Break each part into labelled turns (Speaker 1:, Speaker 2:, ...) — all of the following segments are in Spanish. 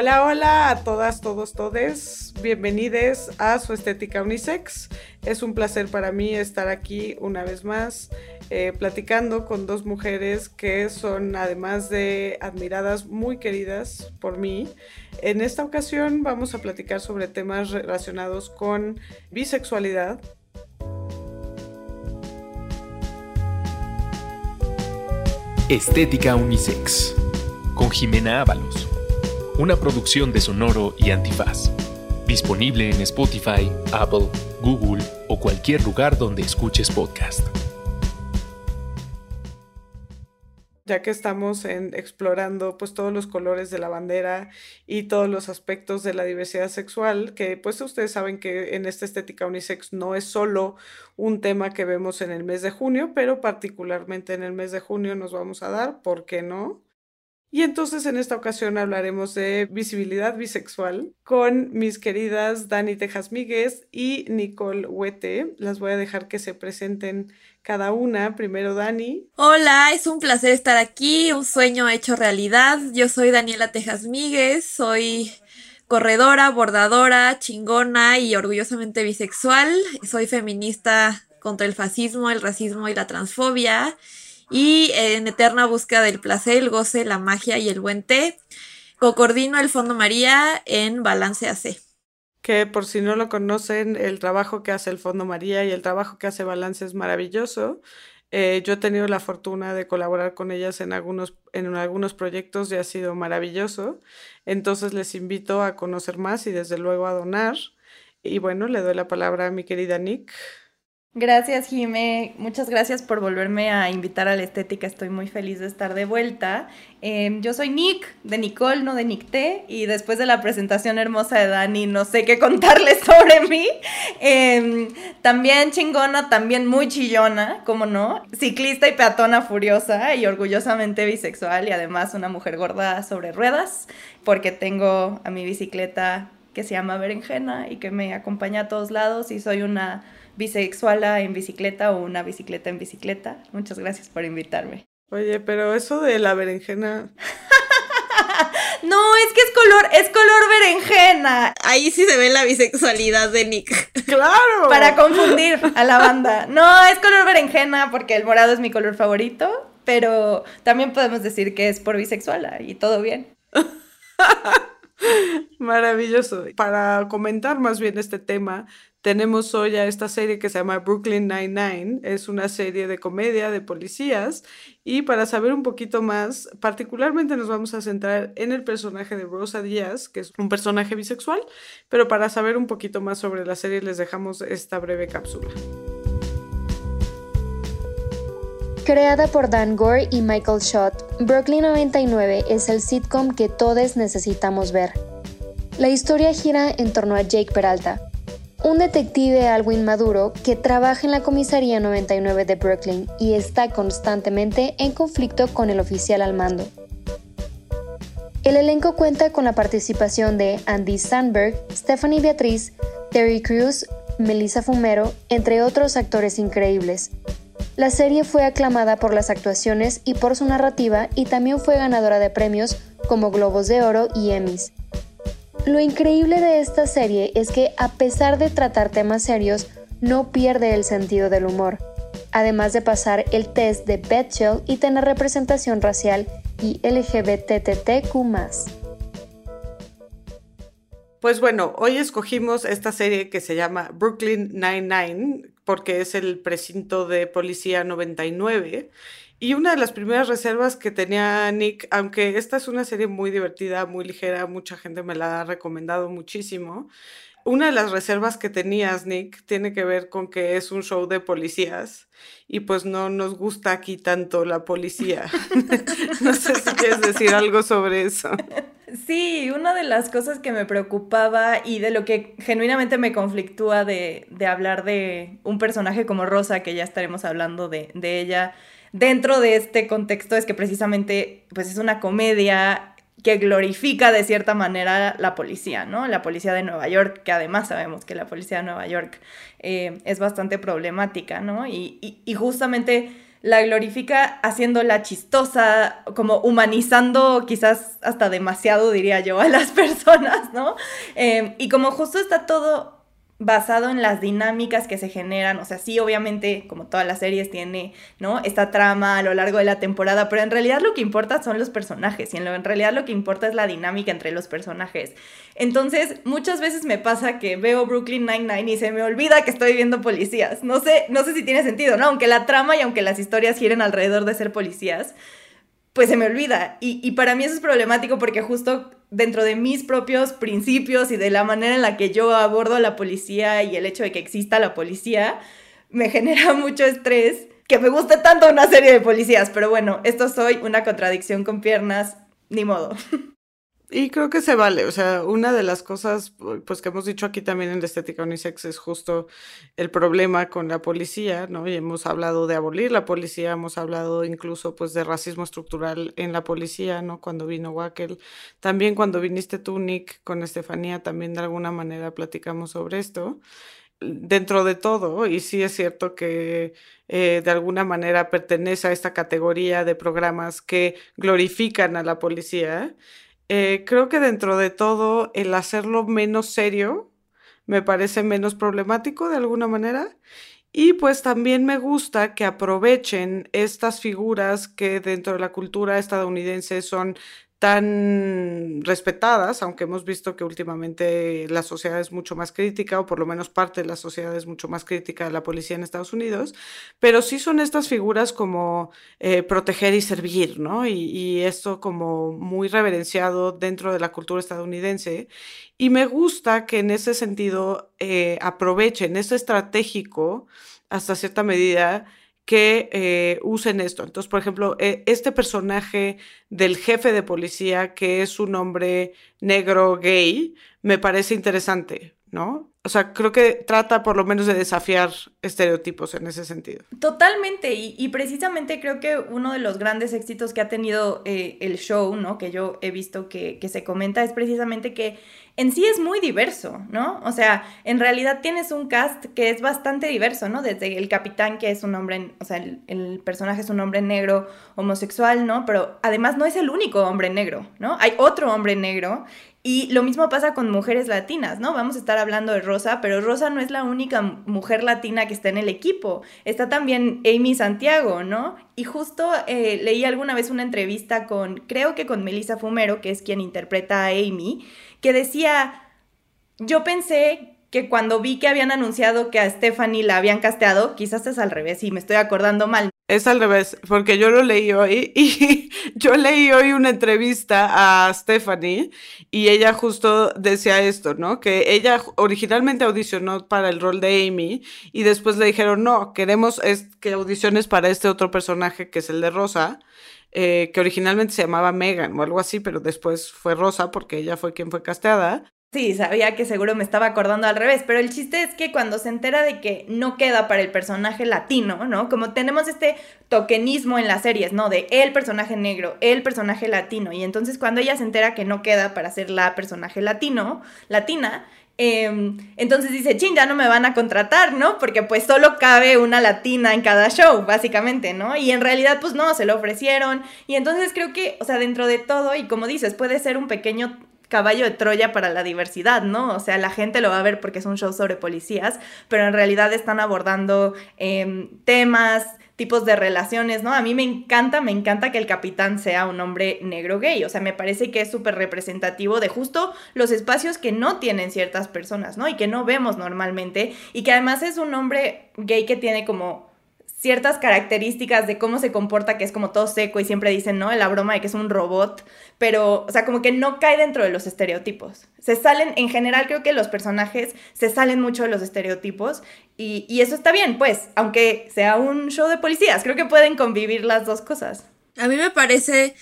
Speaker 1: Hola, hola a todas, todos, todes. Bienvenidos a su estética unisex. Es un placer para mí estar aquí una vez más eh, platicando con dos mujeres que son además de admiradas muy queridas por mí. En esta ocasión vamos a platicar sobre temas relacionados con bisexualidad,
Speaker 2: Estética Unisex con Jimena Ábalos una producción de Sonoro y Antifaz. Disponible en Spotify, Apple, Google o cualquier lugar donde escuches podcast.
Speaker 1: ya que estamos explorando pues todos los colores de la bandera y todos los aspectos de la diversidad sexual, que pues ustedes saben que en esta estética unisex no es solo un tema que vemos en el mes de junio, pero particularmente en el mes de junio nos vamos a dar, ¿por qué no? Y entonces en esta ocasión hablaremos de visibilidad bisexual con mis queridas Dani Tejas Míguez y Nicole Huete. Las voy a dejar que se presenten cada una. Primero Dani.
Speaker 3: Hola, es un placer estar aquí, un sueño hecho realidad. Yo soy Daniela Tejas Míguez, soy corredora, bordadora, chingona y orgullosamente bisexual. Soy feminista contra el fascismo, el racismo y la transfobia y en eterna búsqueda del placer, el goce, la magia y el buen té. Cocordino el Fondo María en Balance AC.
Speaker 1: Que por si no lo conocen, el trabajo que hace el Fondo María y el trabajo que hace Balance es maravilloso. Eh, yo he tenido la fortuna de colaborar con ellas en algunos, en algunos proyectos y ha sido maravilloso. Entonces les invito a conocer más y desde luego a donar. Y bueno, le doy la palabra a mi querida Nick.
Speaker 4: Gracias, Jime. Muchas gracias por volverme a invitar a la estética. Estoy muy feliz de estar de vuelta. Em, yo soy Nick, de Nicole, no de Nick T. Y después de la presentación hermosa de Dani, no sé qué contarles sobre mí. Em, también chingona, también muy chillona, como no. Ciclista y peatona furiosa y orgullosamente bisexual. Y además una mujer gorda sobre ruedas, porque tengo a mi bicicleta que se llama Berenjena y que me acompaña a todos lados. Y soy una bisexual en bicicleta o una bicicleta en bicicleta. Muchas gracias por invitarme.
Speaker 1: Oye, pero eso de la berenjena.
Speaker 4: no, es que es color, es color berenjena.
Speaker 3: Ahí sí se ve la bisexualidad de Nick.
Speaker 1: Claro.
Speaker 4: Para confundir a la banda. No, es color berenjena porque el morado es mi color favorito, pero también podemos decir que es por bisexual y todo bien.
Speaker 1: Maravilloso. Para comentar más bien este tema, tenemos hoy a esta serie que se llama Brooklyn Nine-Nine. Es una serie de comedia de policías. Y para saber un poquito más, particularmente nos vamos a centrar en el personaje de Rosa Díaz, que es un personaje bisexual. Pero para saber un poquito más sobre la serie, les dejamos esta breve cápsula.
Speaker 5: Creada por Dan Gore y Michael Schott, Brooklyn 99 es el sitcom que todos necesitamos ver. La historia gira en torno a Jake Peralta, un detective algo inmaduro que trabaja en la comisaría 99 de Brooklyn y está constantemente en conflicto con el oficial al mando. El elenco cuenta con la participación de Andy Sandberg, Stephanie Beatriz, Terry Crews, Melissa Fumero, entre otros actores increíbles, la serie fue aclamada por las actuaciones y por su narrativa y también fue ganadora de premios como Globos de Oro y Emmys. Lo increíble de esta serie es que a pesar de tratar temas serios, no pierde el sentido del humor, además de pasar el test de Betchell y tener representación racial y LGBTTQ+.
Speaker 1: Pues bueno, hoy escogimos esta serie que se llama Brooklyn Nine-Nine, porque es el precinto de policía 99. Y una de las primeras reservas que tenía Nick, aunque esta es una serie muy divertida, muy ligera, mucha gente me la ha recomendado muchísimo. Una de las reservas que tenías, Nick, tiene que ver con que es un show de policías y pues no nos gusta aquí tanto la policía. no sé si quieres decir algo sobre eso.
Speaker 4: Sí, una de las cosas que me preocupaba y de lo que genuinamente me conflictúa de, hablar de un personaje como Rosa, que ya estaremos hablando de, ella, dentro de este contexto es que precisamente pues es una comedia que glorifica de cierta manera la policía, ¿no? La policía de Nueva York, que además sabemos que la policía de Nueva York eh, es bastante problemática, ¿no? y justamente la glorifica haciéndola chistosa, como humanizando quizás hasta demasiado, diría yo, a las personas, ¿no? Em, y como justo está todo basado en las dinámicas que se generan, o sea, sí, obviamente, como todas las series, tiene, ¿no? Esta trama a lo largo de la temporada, pero en realidad lo que importa son los personajes, y en, lo, en realidad lo que importa es la dinámica entre los personajes. Entonces, muchas veces me pasa que veo Brooklyn Nine-Nine y se me olvida que estoy viendo policías. No sé, no sé si tiene sentido, ¿no? Aunque la trama y aunque las historias giren alrededor de ser policías, pues se me olvida. Y, y para mí eso es problemático porque justo dentro de mis propios principios y de la manera en la que yo abordo a la policía y el hecho de que exista la policía, me genera mucho estrés que me guste tanto una serie de policías. Pero bueno, esto soy una contradicción con piernas, ni modo.
Speaker 1: Y creo que se vale, o sea, una de las cosas pues que hemos dicho aquí también en la estética unisex es justo el problema con la policía, ¿no? Y hemos hablado de abolir la policía, hemos hablado incluso pues de racismo estructural en la policía, ¿no? Cuando vino Wackel, también cuando viniste tú, Nick, con Estefanía, también de alguna manera platicamos sobre esto. Dentro de todo, y sí es cierto que eh, de alguna manera pertenece a esta categoría de programas que glorifican a la policía, eh, creo que dentro de todo el hacerlo menos serio me parece menos problemático de alguna manera. Y pues también me gusta que aprovechen estas figuras que dentro de la cultura estadounidense son tan respetadas, aunque hemos visto que últimamente la sociedad es mucho más crítica, o por lo menos parte de la sociedad es mucho más crítica de la policía en Estados Unidos, pero sí son estas figuras como eh, proteger y servir, ¿no? Y, esto como muy reverenciado dentro de la cultura estadounidense. Y me gusta que en ese sentido eh, aprovechen, es estratégico hasta cierta medida, que eh, usen esto. Entonces, por ejemplo, eh, este personaje del jefe de policía, que es un hombre negro gay, me parece interesante, ¿no? O sea, creo que trata por lo menos de desafiar estereotipos en ese sentido.
Speaker 4: Totalmente, y, precisamente creo que uno de los grandes éxitos que ha tenido eh, el show, ¿no? Que yo he visto que se comenta, es precisamente que en sí es muy diverso, ¿no? O sea, en realidad tienes un cast que es bastante diverso, ¿no? Desde el capitán, que es un hombre, o sea, el, personaje es un hombre negro, homosexual, ¿no? Pero además no es el único hombre negro, ¿no? Hay otro hombre negro y lo mismo pasa con mujeres latinas, ¿no? Vamos a estar hablando de Rosa, pero Rosa no es la única mujer latina que está en el equipo. Está también Amy Santiago, ¿no? Y justo eh, leí alguna vez una entrevista con, creo que con Melissa Fumero, que es quien interpreta a Amy, que decía, yo pensé que cuando vi que habían anunciado que a Stephanie la habían casteado, quizás es al revés y me estoy acordando mal.
Speaker 1: Es al revés, porque yo lo leí hoy y yo leí hoy una entrevista a Stephanie y ella justo decía esto, ¿no? Que ella originalmente audicionó para el rol de Amy y después le dijeron, no, queremos que audiciones para este otro personaje que es el de Rosa eh, que originalmente se llamaba Megan o algo así, pero después fue Rosa porque ella fue quien fue casteada.
Speaker 4: Sí, sabía que seguro me estaba acordando al revés, pero el chiste es que cuando se entera de que no queda para el personaje latino, ¿no? Como tenemos este tokenismo en las series, ¿no? De el personaje negro, el personaje latino, y entonces cuando ella se entera que no queda para ser la personaje latino, latina, Em, entonces dice, ching, ya no me van a contratar, ¿no? Porque pues solo cabe una latina en cada show, básicamente, ¿no? Y en realidad pues no, se lo ofrecieron. Y entonces creo que, o sea, dentro de todo, y como dices, puede ser un pequeño caballo de Troya para la diversidad, ¿no? O sea, la gente lo va a ver porque es un show sobre policías, pero en realidad están abordando em, temas tipos de relaciones, ¿no? A mí me encanta, me encanta que el capitán sea un hombre negro gay, o sea, me parece que es súper representativo de justo los espacios que no tienen ciertas personas, ¿no? Y que no vemos normalmente, y que además es un hombre gay que tiene como ciertas características de cómo se comporta, que es como todo seco y siempre dicen, ¿no? La broma de que es un robot, pero, o sea, como que no cae dentro de los estereotipos. Se salen, en general creo que los personajes se salen mucho de los estereotipos y, y eso está bien, pues, aunque sea un show de policías, creo que pueden convivir las dos cosas.
Speaker 3: A mí me parece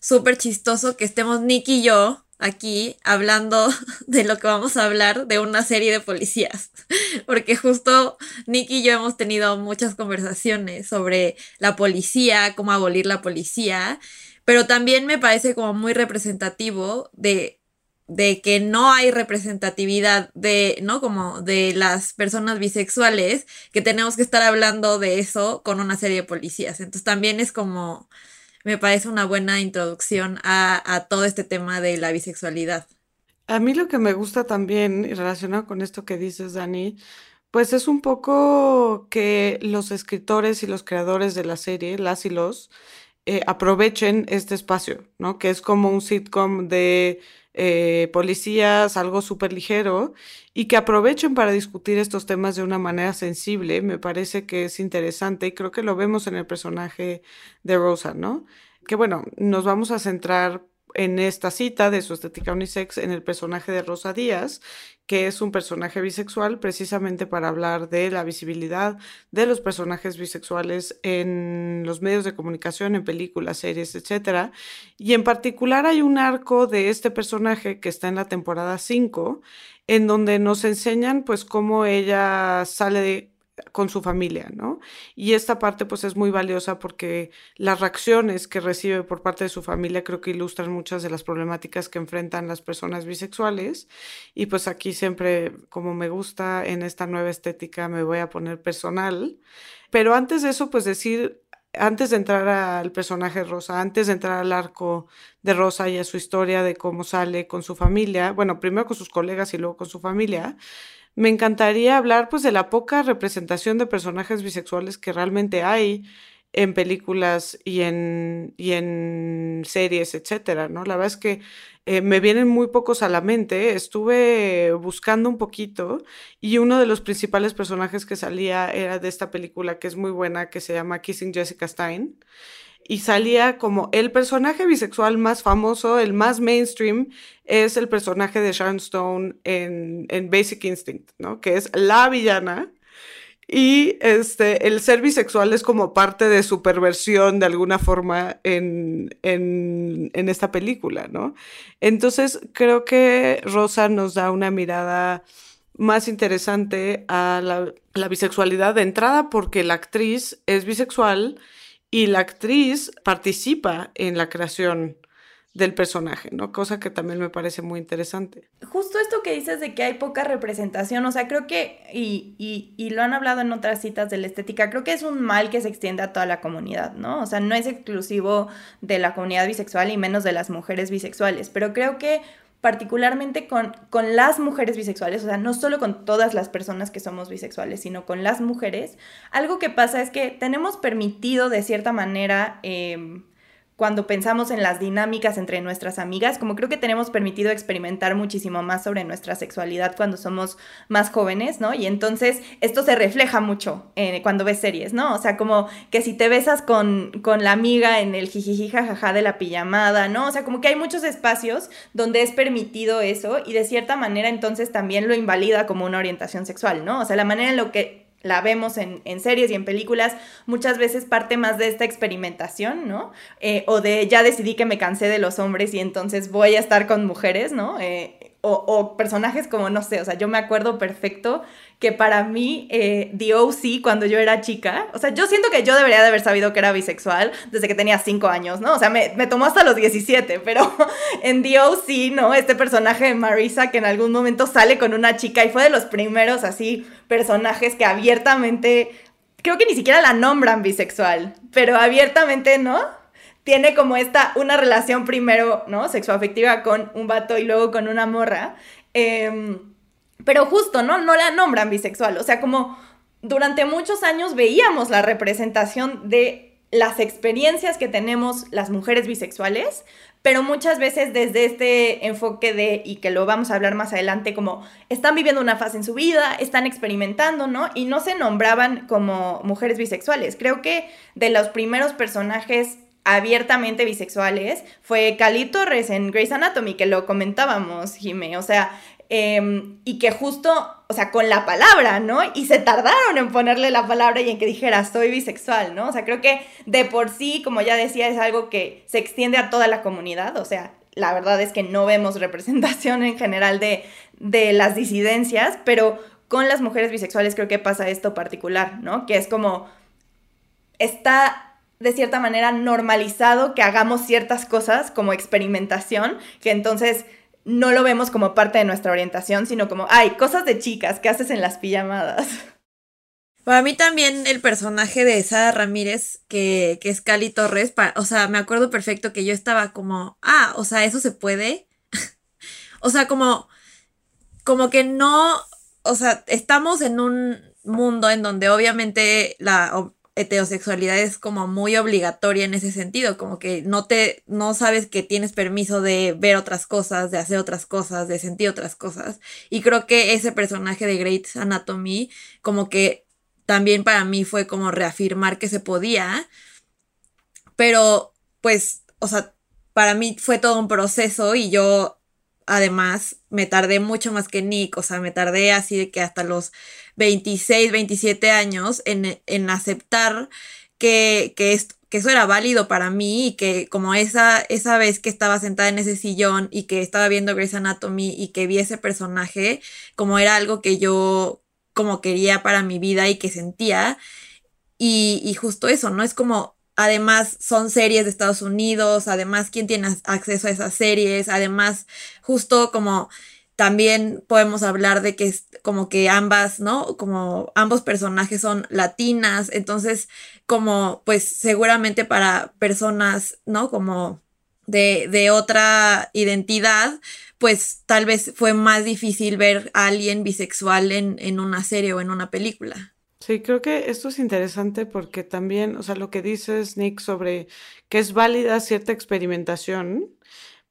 Speaker 3: súper chistoso que estemos Nick y yo aquí hablando de lo que vamos a hablar de una serie de policías, porque justo Nick y yo hemos tenido muchas conversaciones sobre la policía, cómo abolir la policía, pero también me parece como muy representativo de de que no hay representatividad de, ¿no? Como de las personas bisexuales, que tenemos que estar hablando de eso con una serie de policías. Entonces también es como, me parece una buena introducción a, a todo este tema de la bisexualidad.
Speaker 1: A mí lo que me gusta también, y relacionado con esto que dices, Dani, pues es un poco que los escritores y los creadores de la serie, las y los, eh, aprovechen este espacio, ¿no? Que es como un sitcom de eh, policías, algo súper ligero, y que aprovechen para discutir estos temas de una manera sensible, me parece que es interesante y creo que lo vemos en el personaje de Rosa, ¿no? Que bueno, nos vamos a centrar en esta cita de su estética unisex en el personaje de Rosa Díaz, que es un personaje bisexual precisamente para hablar de la visibilidad de los personajes bisexuales en los medios de comunicación, en películas, series, etc. Y en particular hay un arco de este personaje que está en la temporada 5, en donde nos enseñan pues cómo ella sale de con su familia, ¿no? Y esta parte pues es muy valiosa porque las reacciones que recibe por parte de su familia creo que ilustran muchas de las problemáticas que enfrentan las personas bisexuales y pues aquí siempre como me gusta en esta nueva estética me voy a poner personal, pero antes de eso pues decir antes de entrar al personaje Rosa, antes de entrar al arco de Rosa y a su historia de cómo sale con su familia, bueno, primero con sus colegas y luego con su familia, me encantaría hablar pues de la poca representación de personajes bisexuales que realmente hay en películas y en, y en series, etcétera, ¿no? La verdad es que eh, me vienen muy pocos a la mente. Estuve buscando un poquito y uno de los principales personajes que salía era de esta película que es muy buena, que se llama Kissing Jessica Stein y salía como el personaje bisexual más famoso, el más mainstream, es el personaje de Sharon Stone en, en Basic Instinct, ¿no? Que es la villana. Y este, el ser bisexual es como parte de su perversión de alguna forma en, en, esta película, ¿no? Entonces creo que Rosa nos da una mirada más interesante a la bisexualidad de entrada porque la actriz es bisexual y la actriz participa en la creación del personaje, ¿no? Cosa que también me parece muy interesante.
Speaker 4: Justo esto que dices de que hay poca representación, o sea, creo que, y, y, y, lo han hablado en otras citas de la estética, creo que es un mal que se extiende a toda la comunidad, ¿no? O sea, no es exclusivo de la comunidad bisexual y menos de las mujeres bisexuales, pero creo que particularmente con, con las mujeres bisexuales, o sea, no solo con todas las personas que somos bisexuales, sino con las mujeres, algo que pasa es que tenemos permitido de cierta manera... Eh, cuando pensamos en las dinámicas entre nuestras amigas, como creo que tenemos permitido experimentar muchísimo más sobre nuestra sexualidad cuando somos más jóvenes, ¿no? Y entonces esto se refleja mucho eh, cuando ves series, ¿no? O sea, como que si te besas con, con la amiga en el jijiji jajaja de la pijamada, ¿no? O sea, como que hay muchos espacios donde es permitido eso y de cierta manera entonces también lo invalida como una orientación sexual, ¿no? O sea, la manera en lo que la vemos en, series y en películas, muchas veces parte más de esta experimentación, ¿no? Eh, o de ya decidí que me cansé de los hombres y entonces voy a estar con mujeres, ¿no? Eh, o, personajes como, no sé, o sea, yo me acuerdo perfecto que para mí eh, The cuando yo era chica, o sea, yo siento que yo debería de haber sabido que era bisexual desde que tenía 5 años, ¿no? O sea, me, me, tomó hasta los 17, pero en The O.C., ¿no? Este personaje de Marisa que en algún momento sale con una chica y fue de los primeros así personajes que abiertamente, creo que ni siquiera la nombran bisexual, pero abiertamente, ¿no? tiene como esta, una relación primero, ¿no? Sexoafectiva con un vato y luego con una morra. Em, pero justo, ¿no? No la nombran bisexual. O sea, como durante muchos años veíamos la representación de las experiencias que tenemos las mujeres bisexuales, pero muchas veces desde este enfoque de, y que lo vamos a hablar más adelante, como están viviendo una fase en su vida, están experimentando, ¿no? Y no se nombraban como mujeres bisexuales. Creo que de los primeros personajes abiertamente bisexuales fue Cali Torres en Grey's Anatomy, que lo comentábamos, Jime, o sea, em, y que justo, o sea, con la palabra, ¿no? Y se tardaron en ponerle la palabra y en que dijera, soy bisexual, ¿no? O sea, creo que de por sí, como ya decía, es algo que se extiende a toda la comunidad, o sea, la verdad es que no vemos representación en general de, de las disidencias, pero con las mujeres bisexuales creo que pasa esto particular, ¿no? Que es como, está de cierta manera normalizado que hagamos ciertas cosas como experimentación, que entonces no lo vemos como parte de nuestra orientación, sino como, ay, cosas de chicas, ¿qué haces en las pijamadas?
Speaker 3: Para mí también el personaje de Sara Ramírez, que, que es Cali Torres, o sea, me acuerdo perfecto que yo estaba como, ah, o sea, eso se puede. o sea, como, como que no, o sea, estamos en un mundo en donde obviamente la heterosexualidad es como muy obligatoria en ese sentido, como que no te, no sabes que tienes permiso de ver otras cosas, de hacer otras cosas, de sentir otras cosas. Y creo que ese personaje de Great Anatomy, como que también para mí fue como reafirmar que se podía, pero pues, o sea, para mí fue todo un proceso y yo además me tardé mucho más que Nick, o sea, me tardé así de que hasta los 26, 27 años en, en aceptar que, que, que, eso era válido para mí y que como esa, esa vez que estaba sentada en ese sillón y que estaba viendo Grey's Anatomy y que vi ese personaje, como era algo que yo como quería para mi vida y que sentía. Y, y justo eso, ¿no? Es como Además, son series de Estados Unidos, además, ¿quién tiene acceso a esas series? Además, justo como también podemos hablar de que es como que ambas, ¿no? Como ambos personajes son latinas, entonces como pues seguramente para personas, ¿no? Como de, de otra identidad, pues tal vez fue más difícil ver a alguien bisexual en, en una serie o en una película.
Speaker 1: Sí, creo que esto es interesante porque también, o sea, lo que dices, Nick, sobre que es válida cierta experimentación,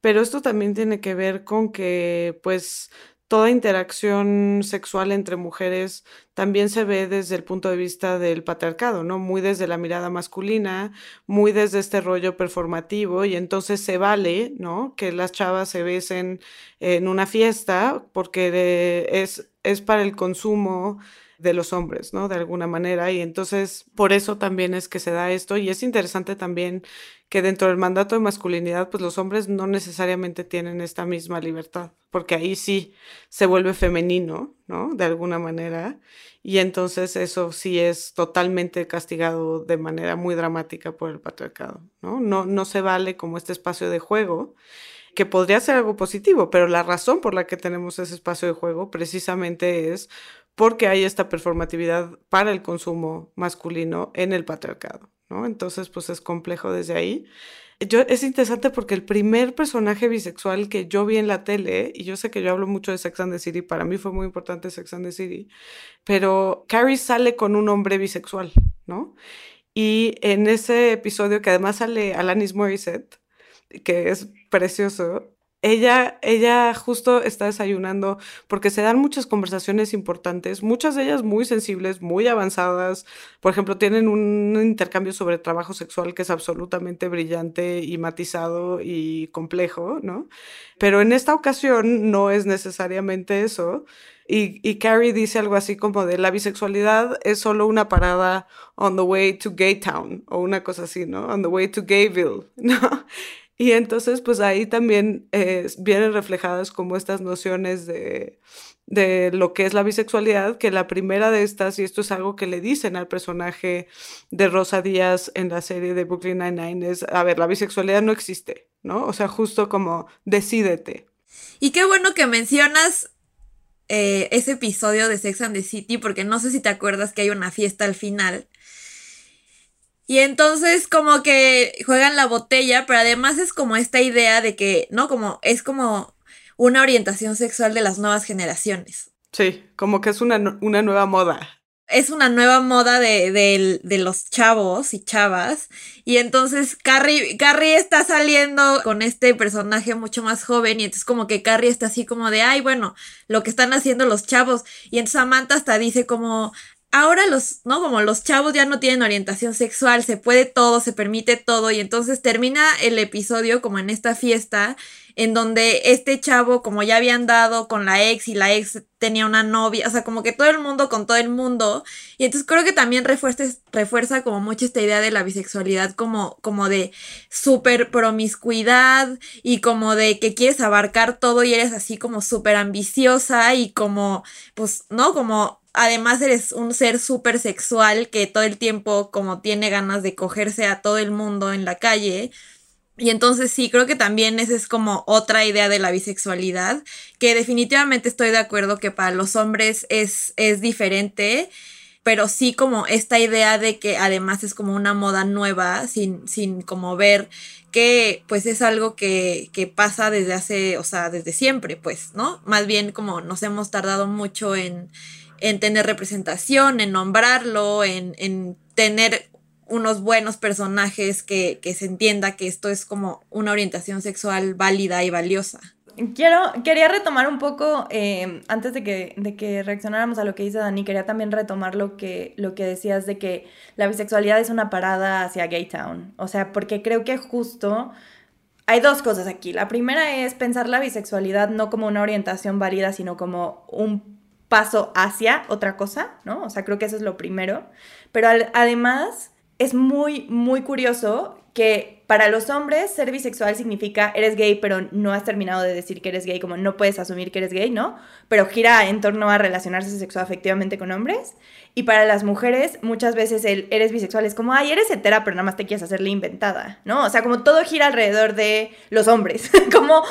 Speaker 1: pero esto también tiene que ver con que, pues, toda interacción sexual entre mujeres también se ve desde el punto de vista del patriarcado, ¿no? Muy desde la mirada masculina, muy desde este rollo performativo y entonces se vale, ¿no? Que las chavas se besen en una fiesta porque es, es para el consumo de los hombres, ¿no? De alguna manera. Y entonces, por eso también es que se da esto. Y es interesante también que dentro del mandato de masculinidad, pues los hombres no necesariamente tienen esta misma libertad, porque ahí sí se vuelve femenino, ¿no? De alguna manera. Y entonces eso sí es totalmente castigado de manera muy dramática por el patriarcado, ¿no? No, no se vale como este espacio de juego que podría ser algo positivo, pero la razón por la que tenemos ese espacio de juego precisamente es porque hay esta performatividad para el consumo masculino en el patriarcado, ¿no? Entonces, pues es complejo desde ahí. Yo, es interesante porque el primer personaje bisexual que yo vi en la tele, y yo sé que yo hablo mucho de Sex and the City, para mí fue muy importante Sex and the City, pero Carrie sale con un hombre bisexual, ¿no? Y en ese episodio, que además sale Alanis Morissette, que es precioso, ella, ella justo está desayunando porque se dan muchas conversaciones importantes, muchas de ellas muy sensibles, muy avanzadas. Por ejemplo, tienen un intercambio sobre trabajo sexual que es absolutamente brillante y matizado y complejo, ¿no? Pero en esta ocasión no es necesariamente eso. Y, y Carrie dice algo así como de la bisexualidad es solo una parada on the way to Gay Town o una cosa así, ¿no? On the way to Gayville, ¿no? Y entonces, pues ahí también eh, vienen reflejadas como estas nociones de, de lo que es la bisexualidad, que la primera de estas, y esto es algo que le dicen al personaje de Rosa Díaz en la serie de Brooklyn Nine-Nine, es, a ver, la bisexualidad no existe, ¿no? O sea, justo como decídete.
Speaker 3: Y qué bueno que mencionas eh, ese episodio de Sex and the City, porque no sé si te acuerdas que hay una fiesta al final y entonces como que juegan la botella, pero además es como esta idea de que, ¿no? Como es como una orientación sexual de las nuevas generaciones.
Speaker 1: Sí, como que es una, una nueva moda.
Speaker 3: Es una nueva moda de, de, los chavos y chavas. Y entonces Carrie, Carrie está saliendo con este personaje mucho más joven. Y entonces como que Carrie está así como de, ay, bueno, lo que están haciendo los chavos. Y entonces Samantha hasta dice como, ahora los, ¿no? Como los chavos ya no tienen orientación sexual, se puede todo, se permite todo y entonces termina el episodio como en esta fiesta en donde este chavo como ya habían dado con la ex y la ex tenía una novia, o sea, como que todo el mundo con todo el mundo y entonces creo que también refuerza, refuerza como mucho esta idea de la bisexualidad como, como de súper promiscuidad y como de que quieres abarcar todo y eres así como súper ambiciosa y como, pues, ¿no? Como además eres un ser súper sexual que todo el tiempo como tiene ganas de cogerse a todo el mundo en la calle. Y entonces sí, creo que también esa es como otra idea de la bisexualidad, que definitivamente estoy de acuerdo que para los hombres es, es diferente, pero sí como esta idea de que además es como una moda nueva, sin, sin como ver que pues es algo que, que pasa desde hace, o sea, desde siempre, pues, ¿no? Más bien como nos hemos tardado mucho en, en tener representación, en nombrarlo, en, en tener unos buenos personajes que, que, se entienda que esto es como una orientación sexual válida y valiosa.
Speaker 4: Quiero, quería retomar un poco, eh, antes de que, de que reaccionáramos a lo que dice Dani, quería también retomar lo que, lo que decías de que la bisexualidad es una parada hacia Gay Town. O sea, porque creo que justo hay dos cosas aquí. La primera es pensar la bisexualidad no como una orientación válida, sino como un paso hacia otra cosa, ¿no? O sea, creo que eso es lo primero. Pero además es muy, muy curioso que para los hombres ser bisexual significa eres gay pero no has terminado de decir que eres gay, como no puedes asumir que eres gay, ¿no? Pero gira en torno a relacionarse sexoafectivamente con hombres. Y para las mujeres muchas veces el eres bisexual es como, ay, eres hetera pero nada más te quieres hacerle inventada, ¿no? O sea, como todo gira alrededor de los hombres, como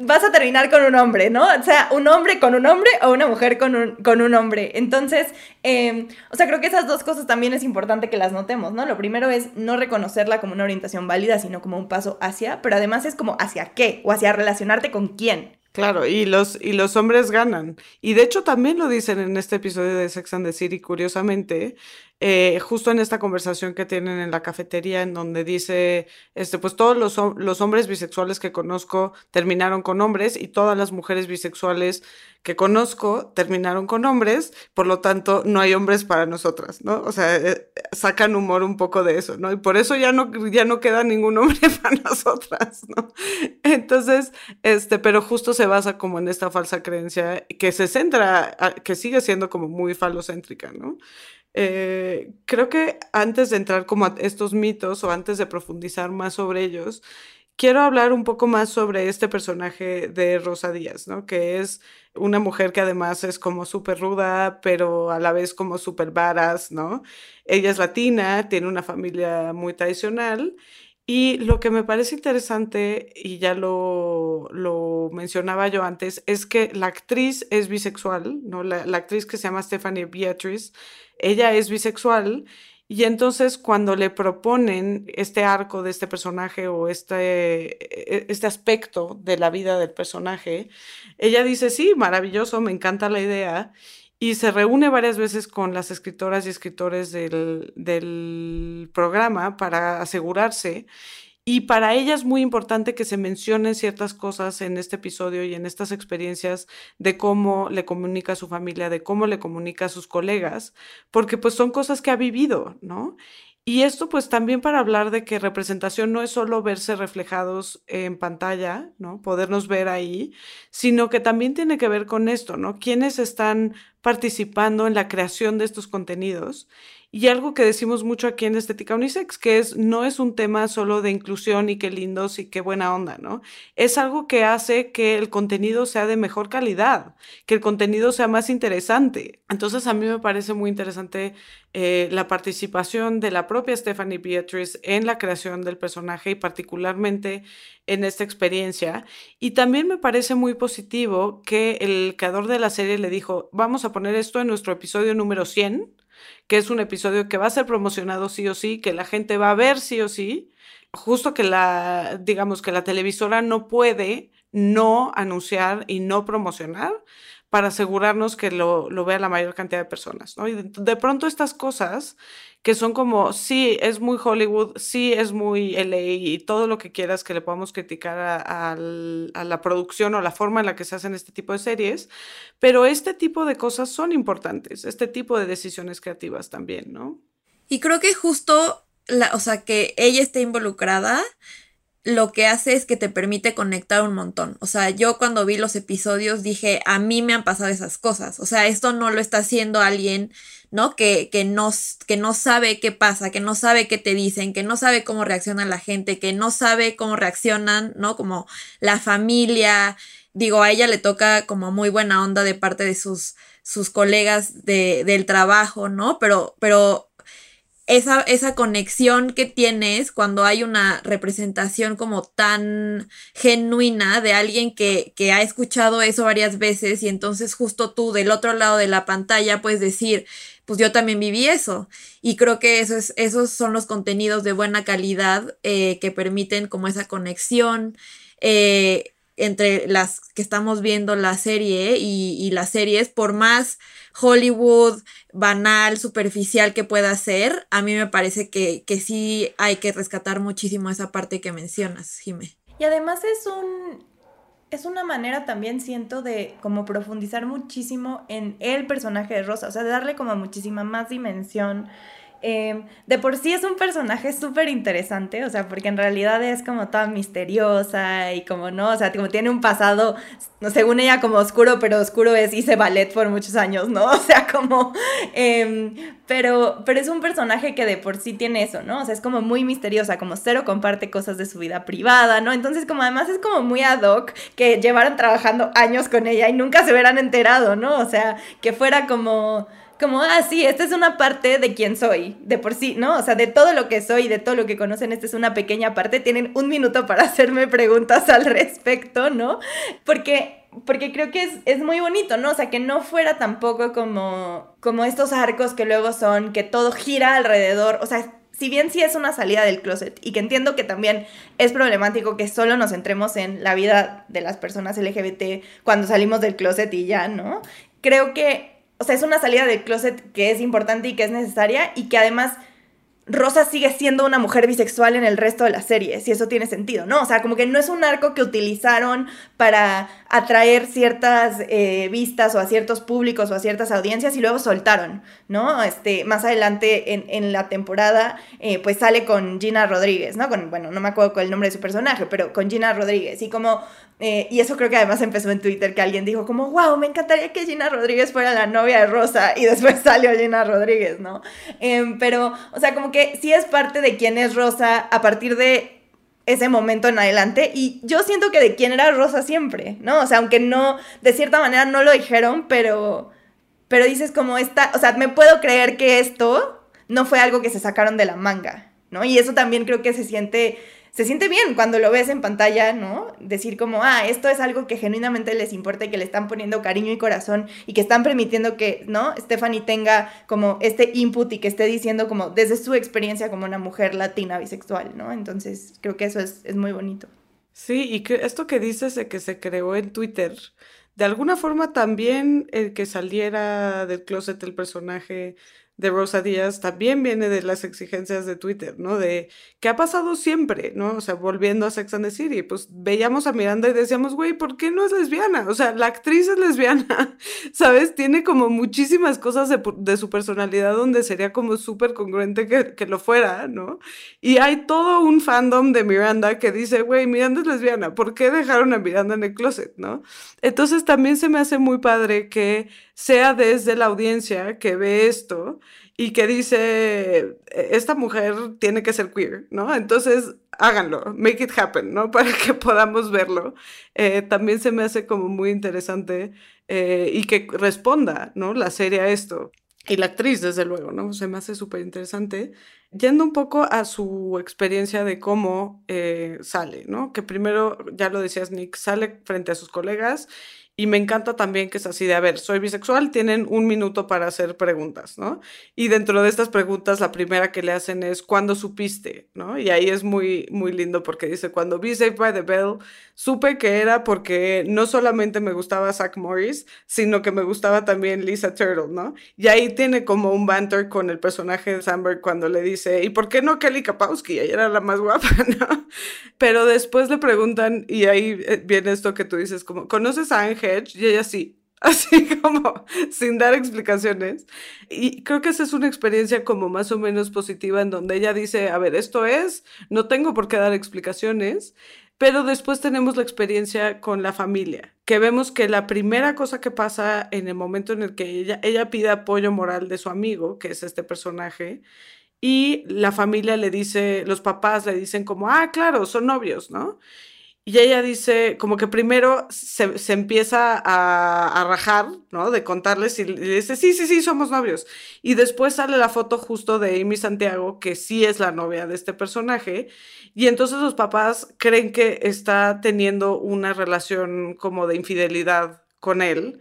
Speaker 4: vas a terminar con un hombre, ¿no? O sea, un hombre con un hombre o una mujer con un, con un hombre. Entonces, em, o sea, creo que esas dos cosas también es importante que las notemos, ¿no? Lo primero es no reconocerla como una orientación válida, sino como un paso hacia, pero además es como hacia qué o hacia relacionarte con quién.
Speaker 1: Claro, y los, y los hombres ganan. Y de hecho también lo dicen en este episodio de Sex and the City, curiosamente, eh, justo en esta conversación que tienen en la cafetería, en donde dice, este, pues todos los, los hombres bisexuales que conozco terminaron con hombres y todas las mujeres bisexuales que conozco terminaron con hombres, por lo tanto no hay hombres para nosotras, ¿no? O sea, eh, sacan humor un poco de eso, ¿no? Y por eso ya no, ya no queda ningún hombre para nosotras, ¿no? Entonces, este, pero justo se basa como en esta falsa creencia que se centra, que sigue siendo como muy falocéntrica, ¿no? Eh, creo que antes de entrar como a estos mitos o antes de profundizar más sobre ellos, quiero hablar un poco más sobre este personaje de Rosa Díaz, ¿no? Que es una mujer que además es como súper ruda, pero a la vez como súper varas, ¿no? Ella es latina, tiene una familia muy tradicional. Y lo que me parece interesante, y ya lo, lo mencionaba yo antes, es que la actriz es bisexual, ¿no? La, actriz que se llama Stephanie Beatrice, ella es bisexual y entonces cuando le proponen este arco de este personaje o este, e, este aspecto de la vida del personaje, ella dice, sí, maravilloso, me encanta la idea. Y se reúne varias veces con las escritoras y escritores del, del programa para asegurarse y para ella es muy importante que se mencionen ciertas cosas en este episodio y en estas experiencias de cómo le comunica a su familia, de cómo le comunica a sus colegas, porque pues son cosas que ha vivido, ¿no? Y esto pues también para hablar de que representación no es solo verse reflejados en pantalla, ¿no? Podernos ver ahí, sino que también tiene que ver con esto, ¿no? ¿Quiénes están participando en la creación de estos contenidos? Y algo que decimos mucho aquí en Estética Unisex, que es, no es un tema solo de inclusión y qué lindos y qué buena onda, ¿no? Es algo que hace que el contenido sea de mejor calidad, que el contenido sea más interesante. Entonces a mí me parece muy interesante eh, la participación de la propia Stephanie Beatrice en la creación del personaje y particularmente en esta experiencia. Y también me parece muy positivo que el creador de la serie le dijo, vamos a poner esto en nuestro episodio número 100 que es un episodio que va a ser promocionado sí o sí, que la gente va a ver sí o sí, justo que la, digamos que la televisora no puede no anunciar y no promocionar para asegurarnos que lo, lo vea la mayor cantidad de personas, ¿no? Y de, pronto estas cosas que son como, sí, es muy Hollywood, sí, es muy LA y todo lo que quieras que le podamos criticar a, a, la producción o la forma en la que se hacen este tipo de series, pero este tipo de cosas son importantes, este tipo de decisiones creativas también, ¿no?
Speaker 3: Y creo que justo, la, o sea, que ella esté involucrada lo que hace es que te permite conectar un montón. O sea, yo cuando vi los episodios dije, a mí me han pasado esas cosas. O sea, esto no lo está haciendo alguien, ¿no? Que, que, no, que no sabe qué pasa, que no sabe qué te dicen, que no sabe cómo reacciona la gente, que no sabe cómo reaccionan, ¿no? Como la familia. Digo, a ella le toca como muy buena onda de parte de sus, sus colegas de, del trabajo, ¿no? Pero, pero esa, esa conexión que tienes cuando hay una representación como tan genuina de alguien que, que ha escuchado eso varias veces y entonces justo tú del otro lado de la pantalla puedes decir, pues yo también viví eso. Y creo que eso es, esos son los contenidos de buena calidad eh, que permiten como esa conexión. Eh, entre las que estamos viendo la serie y, y las series, por más Hollywood banal, superficial que pueda ser, a mí me parece que, que sí hay que rescatar muchísimo esa parte que mencionas, Jime.
Speaker 4: Y además es un es una manera también siento de como profundizar muchísimo en el personaje de Rosa, o sea, darle como muchísima más dimensión Em, de por sí es un personaje súper interesante, o sea, porque en realidad es como toda misteriosa y como no, o sea, como tiene un pasado, según ella como oscuro, pero oscuro es, hice ballet por muchos años, ¿no? O sea, como, em, pero, pero es un personaje que de por sí tiene eso, ¿no? O sea, es como muy misteriosa, como cero comparte cosas de su vida privada, ¿no? Entonces, como además es como muy ad hoc que llevaran trabajando años con ella y nunca se hubieran enterado, ¿no? O sea, que fuera como como, ah, sí, esta es una parte de quién soy, de por sí, ¿no? O sea, de todo lo que soy, de todo lo que conocen, esta es una pequeña parte. Tienen un minuto para hacerme preguntas al respecto, ¿no? Porque, porque creo que es, es muy bonito, ¿no? O sea, que no fuera tampoco como, como estos arcos que luego son, que todo gira alrededor, o sea, si bien sí es una salida del closet y que entiendo que también es problemático que solo nos centremos en la vida de las personas LGBT cuando salimos del closet y ya, ¿no? Creo que o sea, es una salida del closet que es importante y que es necesaria y que además Rosa sigue siendo una mujer bisexual en el resto de la serie, si eso tiene sentido, ¿no? O sea, como que no es un arco que utilizaron para atraer ciertas eh, vistas o a ciertos públicos o a ciertas audiencias y luego soltaron, ¿no? Este, más adelante en, la temporada, eh, pues sale con Gina Rodríguez, ¿no? Con, bueno, no me acuerdo cuál el nombre de su personaje, pero con Gina Rodríguez. Y como, eh, y eso creo que además empezó en Twitter, que alguien dijo como, wow, me encantaría que Gina Rodríguez fuera la novia de Rosa, y después salió Gina Rodríguez, ¿no? Em, pero, o sea, como que sí es parte de quién es Rosa a partir de ese momento en adelante y yo siento que de quién era Rosa siempre, ¿no? O sea, aunque no, de cierta manera no lo dijeron, pero, pero dices como esta, o sea, me puedo creer que esto no fue algo que se sacaron de la manga, ¿no? Y eso también creo que se siente se siente bien cuando lo ves en pantalla, ¿no? Decir como, ah, esto es algo que genuinamente les importa y que le están poniendo cariño y corazón y que están permitiendo que, ¿no? Stephanie tenga como este input y que esté diciendo como desde su experiencia como una mujer latina bisexual, ¿no? Entonces creo que eso es, es muy bonito.
Speaker 1: Sí, y que esto que dices de que se creó en Twitter, de alguna forma también el que saliera del closet el personaje de Rosa Díaz también viene de las exigencias de Twitter, ¿no? De qué ha pasado siempre, ¿no? O sea, volviendo a Sex and the City, pues veíamos a Miranda y decíamos, güey, ¿por qué no es lesbiana? O sea, la actriz es lesbiana, ¿sabes? Tiene como muchísimas cosas de, su personalidad donde sería como súper congruente que, que, lo fuera, ¿no? Y hay todo un fandom de Miranda que dice, güey, Miranda es lesbiana, ¿por qué dejaron a Miranda en el closet, ¿no? Entonces también se me hace muy padre que sea desde la audiencia que ve esto y que dice, e-, esta mujer tiene que ser queer, ¿no? Entonces, háganlo, make it happen, ¿no? Para que podamos verlo. Eh, también se me hace como muy interesante eh, y que responda, ¿no? La serie a esto. Y la actriz, desde luego, ¿no? Se me hace súper interesante. Yendo un poco a su experiencia de cómo eh, sale, ¿no? Que primero, ya lo decías, Nick, sale frente a sus colegas y me encanta también que es así de, a ver, soy bisexual, tienen un minuto para hacer preguntas, ¿no? Y dentro de estas preguntas, la primera que le hacen es, ¿cuándo supiste? ¿no? Y ahí es muy, muy lindo porque dice, cuando vi Saved by the Bell, supe que era porque no solamente me gustaba Zach Morris, sino que me gustaba también Lisa Turtle, ¿no? Y ahí tiene como un banter con el personaje de Sandberg cuando le dice, ¿y por qué no Kelly Kapowski? Ella era la más guapa, ¿no? Pero después le preguntan, y ahí eh, viene esto que tú dices, como, ¿conoces a Ángel? Y ella sí, así como sin dar explicaciones. Y creo que esa es una experiencia como más o menos positiva en donde ella dice, a ver, esto es, no tengo por qué dar explicaciones, pero después tenemos la experiencia con la familia, que vemos que la primera cosa que pasa en el momento en el que ella, ella pide apoyo moral de su amigo, que es este personaje, y la familia le dice, los papás le dicen como, ah, claro, son novios, ¿no? Y ella dice, como que primero se, se empieza a, a, rajar, ¿no? De contarles y, le dice, sí, sí, sí, somos novios. Y después sale la foto justo de Amy Santiago, que sí es la novia de este personaje. Y entonces los papás creen que está teniendo una relación como de infidelidad con él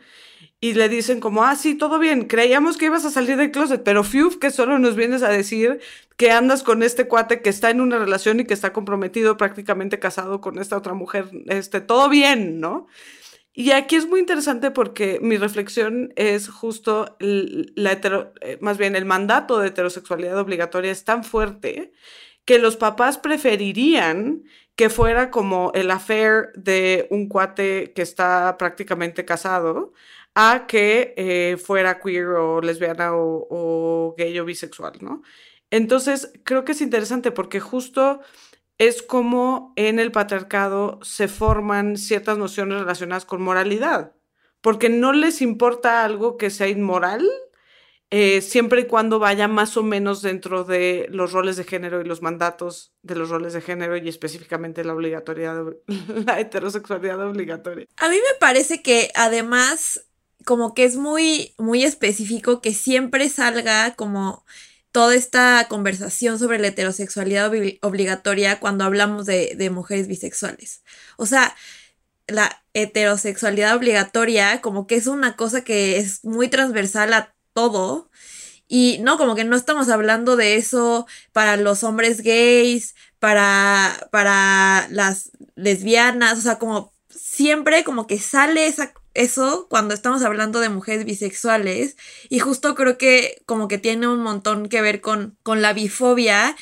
Speaker 1: y le dicen como, ah, sí, todo bien, creíamos que ibas a salir del closet, pero fiuf, que solo nos vienes a decir que andas con este cuate que está en una relación y que está comprometido, prácticamente casado con esta otra mujer, este, todo bien, ¿no? Y aquí es muy interesante porque mi reflexión es justo la hetero, eh, más bien el mandato de heterosexualidad obligatoria es tan fuerte que los papás preferirían que fuera como el affair de un cuate que está prácticamente casado a que eh, fuera queer o lesbiana o, gay o bisexual, ¿no? Entonces, creo que es interesante porque justo es como en el patriarcado se forman ciertas nociones relacionadas con moralidad, porque no les importa algo que sea inmoral, eh, siempre y cuando vaya más o menos dentro de los roles de género y los mandatos de los roles de género y específicamente la obligatoriedad, la heterosexualidad obligatoria.
Speaker 3: A mí me parece que además como que es muy, muy específico que siempre salga como toda esta conversación sobre la heterosexualidad obligatoria cuando hablamos de, de, mujeres bisexuales. O sea, la heterosexualidad obligatoria como que es una cosa que es muy transversal a todo. Y no, como que no estamos hablando de eso para los hombres gays, para, para las lesbianas, o sea, como siempre como que sale esa eso cuando estamos hablando de mujeres bisexuales y justo creo que como que tiene un montón que ver con, con la bifobia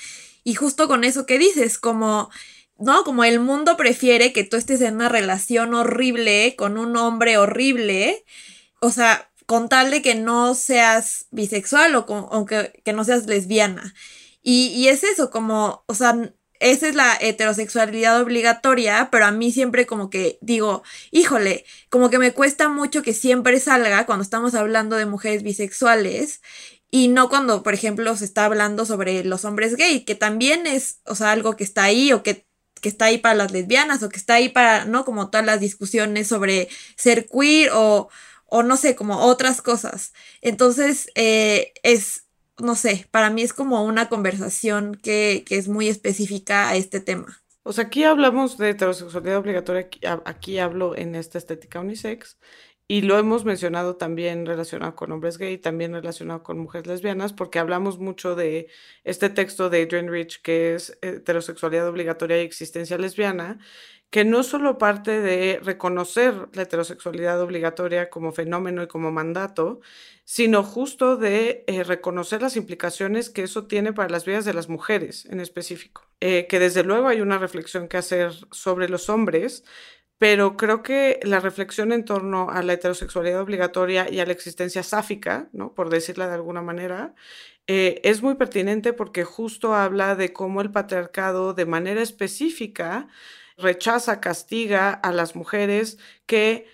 Speaker 3: y justo con eso que dices, como, ¿no? Como el mundo prefiere que tú estés en una relación horrible con un hombre horrible, o sea, con tal de que no seas bisexual o, con, que, no seas lesbiana. Y, y es eso, como, o sea, esa es la heterosexualidad obligatoria, pero a mí siempre como que digo, híjole, como que me cuesta mucho que siempre salga cuando estamos hablando de mujeres bisexuales y no cuando, por ejemplo, se está hablando sobre los hombres gay, que también es, o sea, algo que está ahí o que, que está ahí para las lesbianas o que está ahí para, ¿no? Como todas las discusiones sobre ser queer o, o no sé, como otras cosas. Entonces, eh, es no sé, para mí es como una conversación que, es muy específica a este tema.
Speaker 1: O sea, aquí hablamos de heterosexualidad obligatoria, aquí, hablo en esta estética unisex, y lo hemos mencionado también relacionado con hombres gay, también relacionado con mujeres lesbianas, porque hablamos mucho de este texto de Adrienne Rich, que es heterosexualidad obligatoria y existencia lesbiana, que no solo parte de reconocer la heterosexualidad obligatoria como fenómeno y como mandato, sino justo de eh, reconocer las implicaciones que eso tiene para las vidas de las mujeres en específico. Eh, que desde luego hay una reflexión que hacer sobre los hombres, pero creo que la reflexión en torno a la heterosexualidad obligatoria y a la existencia sáfica, ¿no? por decirla de alguna manera, eh, es muy pertinente porque justo habla de cómo el patriarcado de manera específica rechaza, castiga a las mujeres que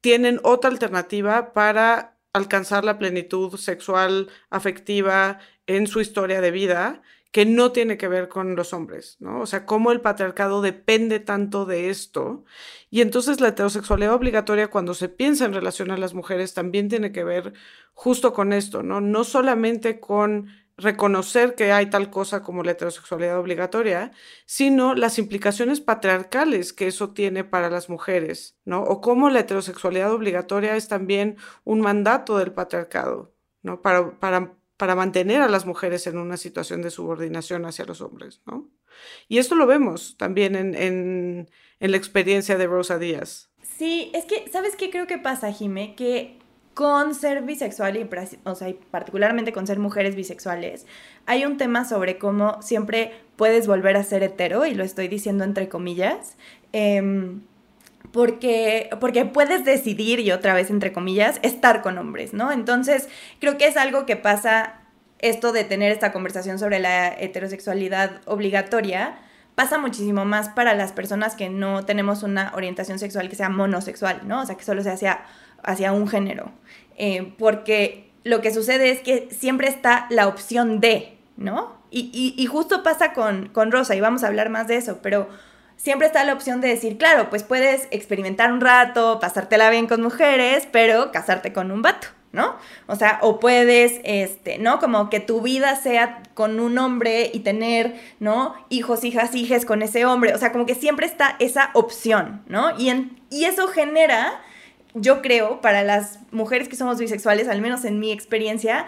Speaker 1: tienen otra alternativa para alcanzar la plenitud sexual, afectiva en su historia de vida, que no tiene que ver con los hombres, ¿no? O sea, cómo el patriarcado depende tanto de esto. Y entonces la heterosexualidad obligatoria cuando se piensa en relación a las mujeres también tiene que ver justo con esto, ¿no? No solamente con reconocer que hay tal cosa como la heterosexualidad obligatoria, sino las implicaciones patriarcales que eso tiene para las mujeres, ¿no? O cómo la heterosexualidad obligatoria es también un mandato del patriarcado, ¿no? Para, para, para mantener a las mujeres en una situación de subordinación hacia los hombres, ¿no? Y esto lo vemos también en, en, en la experiencia de Rosa Díaz.
Speaker 4: Sí, es que, ¿sabes qué creo que pasa, Jime? Que con ser bisexual y, sea, particularmente con ser mujeres bisexuales, hay un tema sobre cómo siempre puedes volver a ser hetero, y lo estoy diciendo entre comillas, em, porque, porque puedes decidir, y otra vez entre comillas, estar con hombres, ¿no? Entonces, creo que es algo que pasa esto de tener esta conversación sobre la heterosexualidad obligatoria, pasa muchísimo más para las personas que no tenemos una orientación sexual que sea monosexual, ¿no? O sea, que solo se hacia hacia un género. Eh, porque lo que sucede es que siempre está la opción de, ¿no? Y, justo pasa con, Rosa, y vamos a hablar más de eso, pero siempre está la opción de decir, claro, pues puedes experimentar un rato, pasártela bien con mujeres, pero casarte con un vato. ¿no? O sea, o puedes, este, ¿no? Como que tu vida sea con un hombre y tener, ¿no? Hijos, hijas, hijes con ese hombre. O sea, como que siempre está esa opción, ¿no? Y, en, y eso genera, yo creo, para las mujeres que somos bisexuales, al menos en mi experiencia,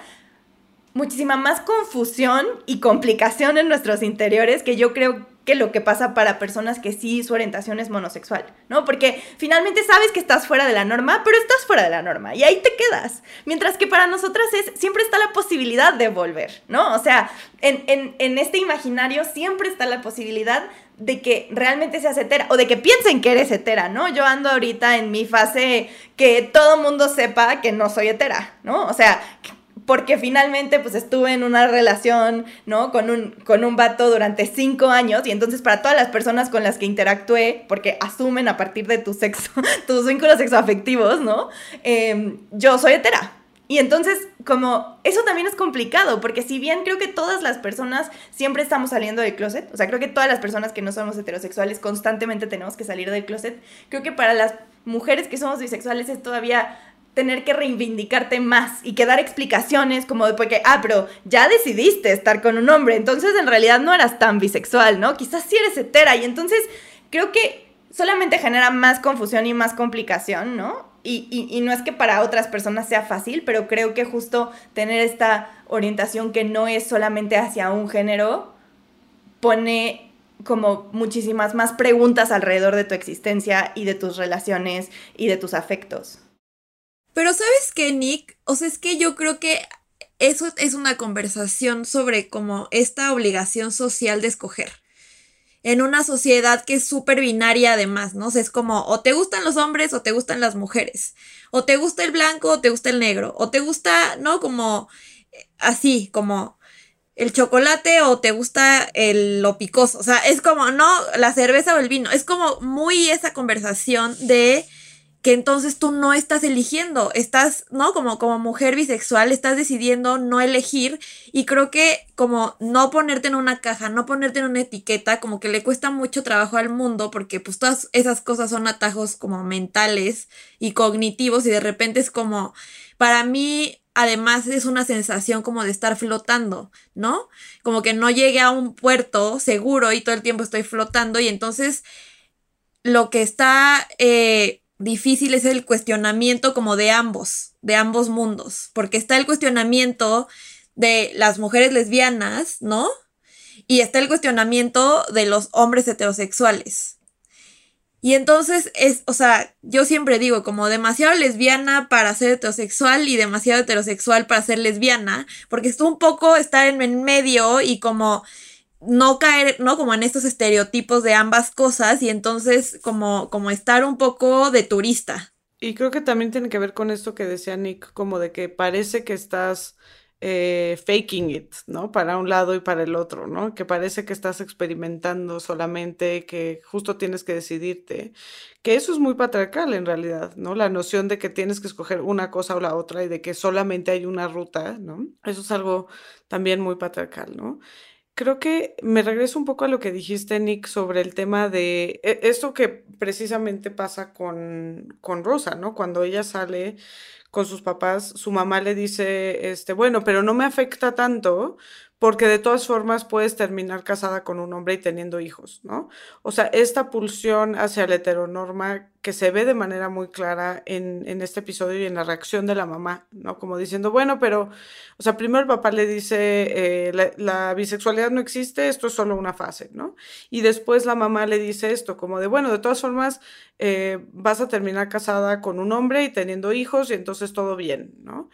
Speaker 4: muchísima más confusión y complicación en nuestros interiores que yo creo que lo que pasa para personas que sí su orientación es monosexual, ¿no? Porque finalmente sabes que estás fuera de la norma, pero estás fuera de la norma y ahí te quedas. Mientras que para nosotras es, siempre está la posibilidad de volver, ¿no? O sea, en, en este imaginario siempre está la posibilidad de que realmente seas hetera o de que piensen que eres hetera, ¿no? Yo ando ahorita en mi fase que todo mundo sepa que no soy hetera, ¿no? O sea, porque finalmente pues estuve en una relación, ¿no? Con un, con un vato durante cinco años y entonces para todas las personas con las que interactué, porque asumen a partir de tu sexo, tus vínculos sexoafectivos, ¿no? Em, yo soy hetera. Y entonces, como, eso también es complicado, porque si bien creo que todas las personas siempre estamos saliendo del closet, o sea, creo que todas las personas que no somos heterosexuales constantemente tenemos que salir del closet, creo que para las mujeres que somos bisexuales es todavía tener que reivindicarte más y que dar explicaciones como de porque, ah, pero ya decidiste estar con un hombre, entonces en realidad no eras tan bisexual, ¿no? Quizás sí eres hetera y entonces creo que solamente genera más confusión y más complicación, ¿no? Y, y, no es que para otras personas sea fácil, pero creo que justo tener esta orientación que no es solamente hacia un género pone como muchísimas más preguntas alrededor de tu existencia y de tus relaciones y de tus afectos.
Speaker 3: Pero ¿sabes qué, Nick? O sea, es que yo creo que eso es una conversación sobre como esta obligación social de escoger. En una sociedad que es súper binaria además, ¿no? O sea, es como o te gustan los hombres o te gustan las mujeres. O te gusta el blanco o te gusta el negro. O te gusta, ¿no? Como eh, así, como el chocolate o te gusta el, lo picoso. O sea, es como, no, la cerveza o el vino. Es como muy esa conversación de que entonces tú no estás eligiendo, estás, ¿no? Como, como mujer bisexual, estás decidiendo no elegir y creo que como no ponerte en una caja, no ponerte en una etiqueta, como que le cuesta mucho trabajo al mundo porque pues todas esas cosas son atajos como mentales y cognitivos y de repente es como, para mí además es una sensación como de estar flotando, ¿no? Como que no llegue a un puerto seguro y todo el tiempo estoy flotando y entonces lo que está... Eh, difícil es el cuestionamiento como de ambos, de ambos mundos, porque está el cuestionamiento de las mujeres lesbianas, ¿no? Y está el cuestionamiento de los hombres heterosexuales. Y entonces es, o sea, yo siempre digo como demasiado lesbiana para ser heterosexual y demasiado heterosexual para ser lesbiana, porque es un poco estar en medio y como no caer, ¿no? Como en estos estereotipos de ambas cosas y entonces como, como estar un poco de turista.
Speaker 1: Y creo que también tiene que ver con esto que decía Nick, como de que parece que estás eh, faking it, ¿no? Para un lado y para el otro, ¿no? Que parece que estás experimentando solamente, que justo tienes que decidirte, que eso es muy patriarcal en realidad, ¿no? La noción de que tienes que escoger una cosa o la otra y de que solamente hay una ruta, ¿no? Eso es algo también muy patriarcal, ¿no? Creo que me regreso un poco a lo que dijiste, Nick, sobre el tema de e, esto que precisamente pasa con, con Rosa, ¿no? Cuando ella sale con sus papás, su mamá le dice, este, bueno, pero no me afecta tanto porque de todas formas puedes terminar casada con un hombre y teniendo hijos, ¿no? O sea, esta pulsión hacia la heteronorma que se ve de manera muy clara en, en, este episodio y en la reacción de la mamá, ¿no? Como diciendo, bueno, pero, o sea, primero el papá le dice, eh, la, bisexualidad no existe, esto es solo una fase, ¿no? Y después la mamá le dice esto, como de, bueno, de todas formas, eh, vas a terminar casada con un hombre y teniendo hijos y entonces todo bien, ¿no?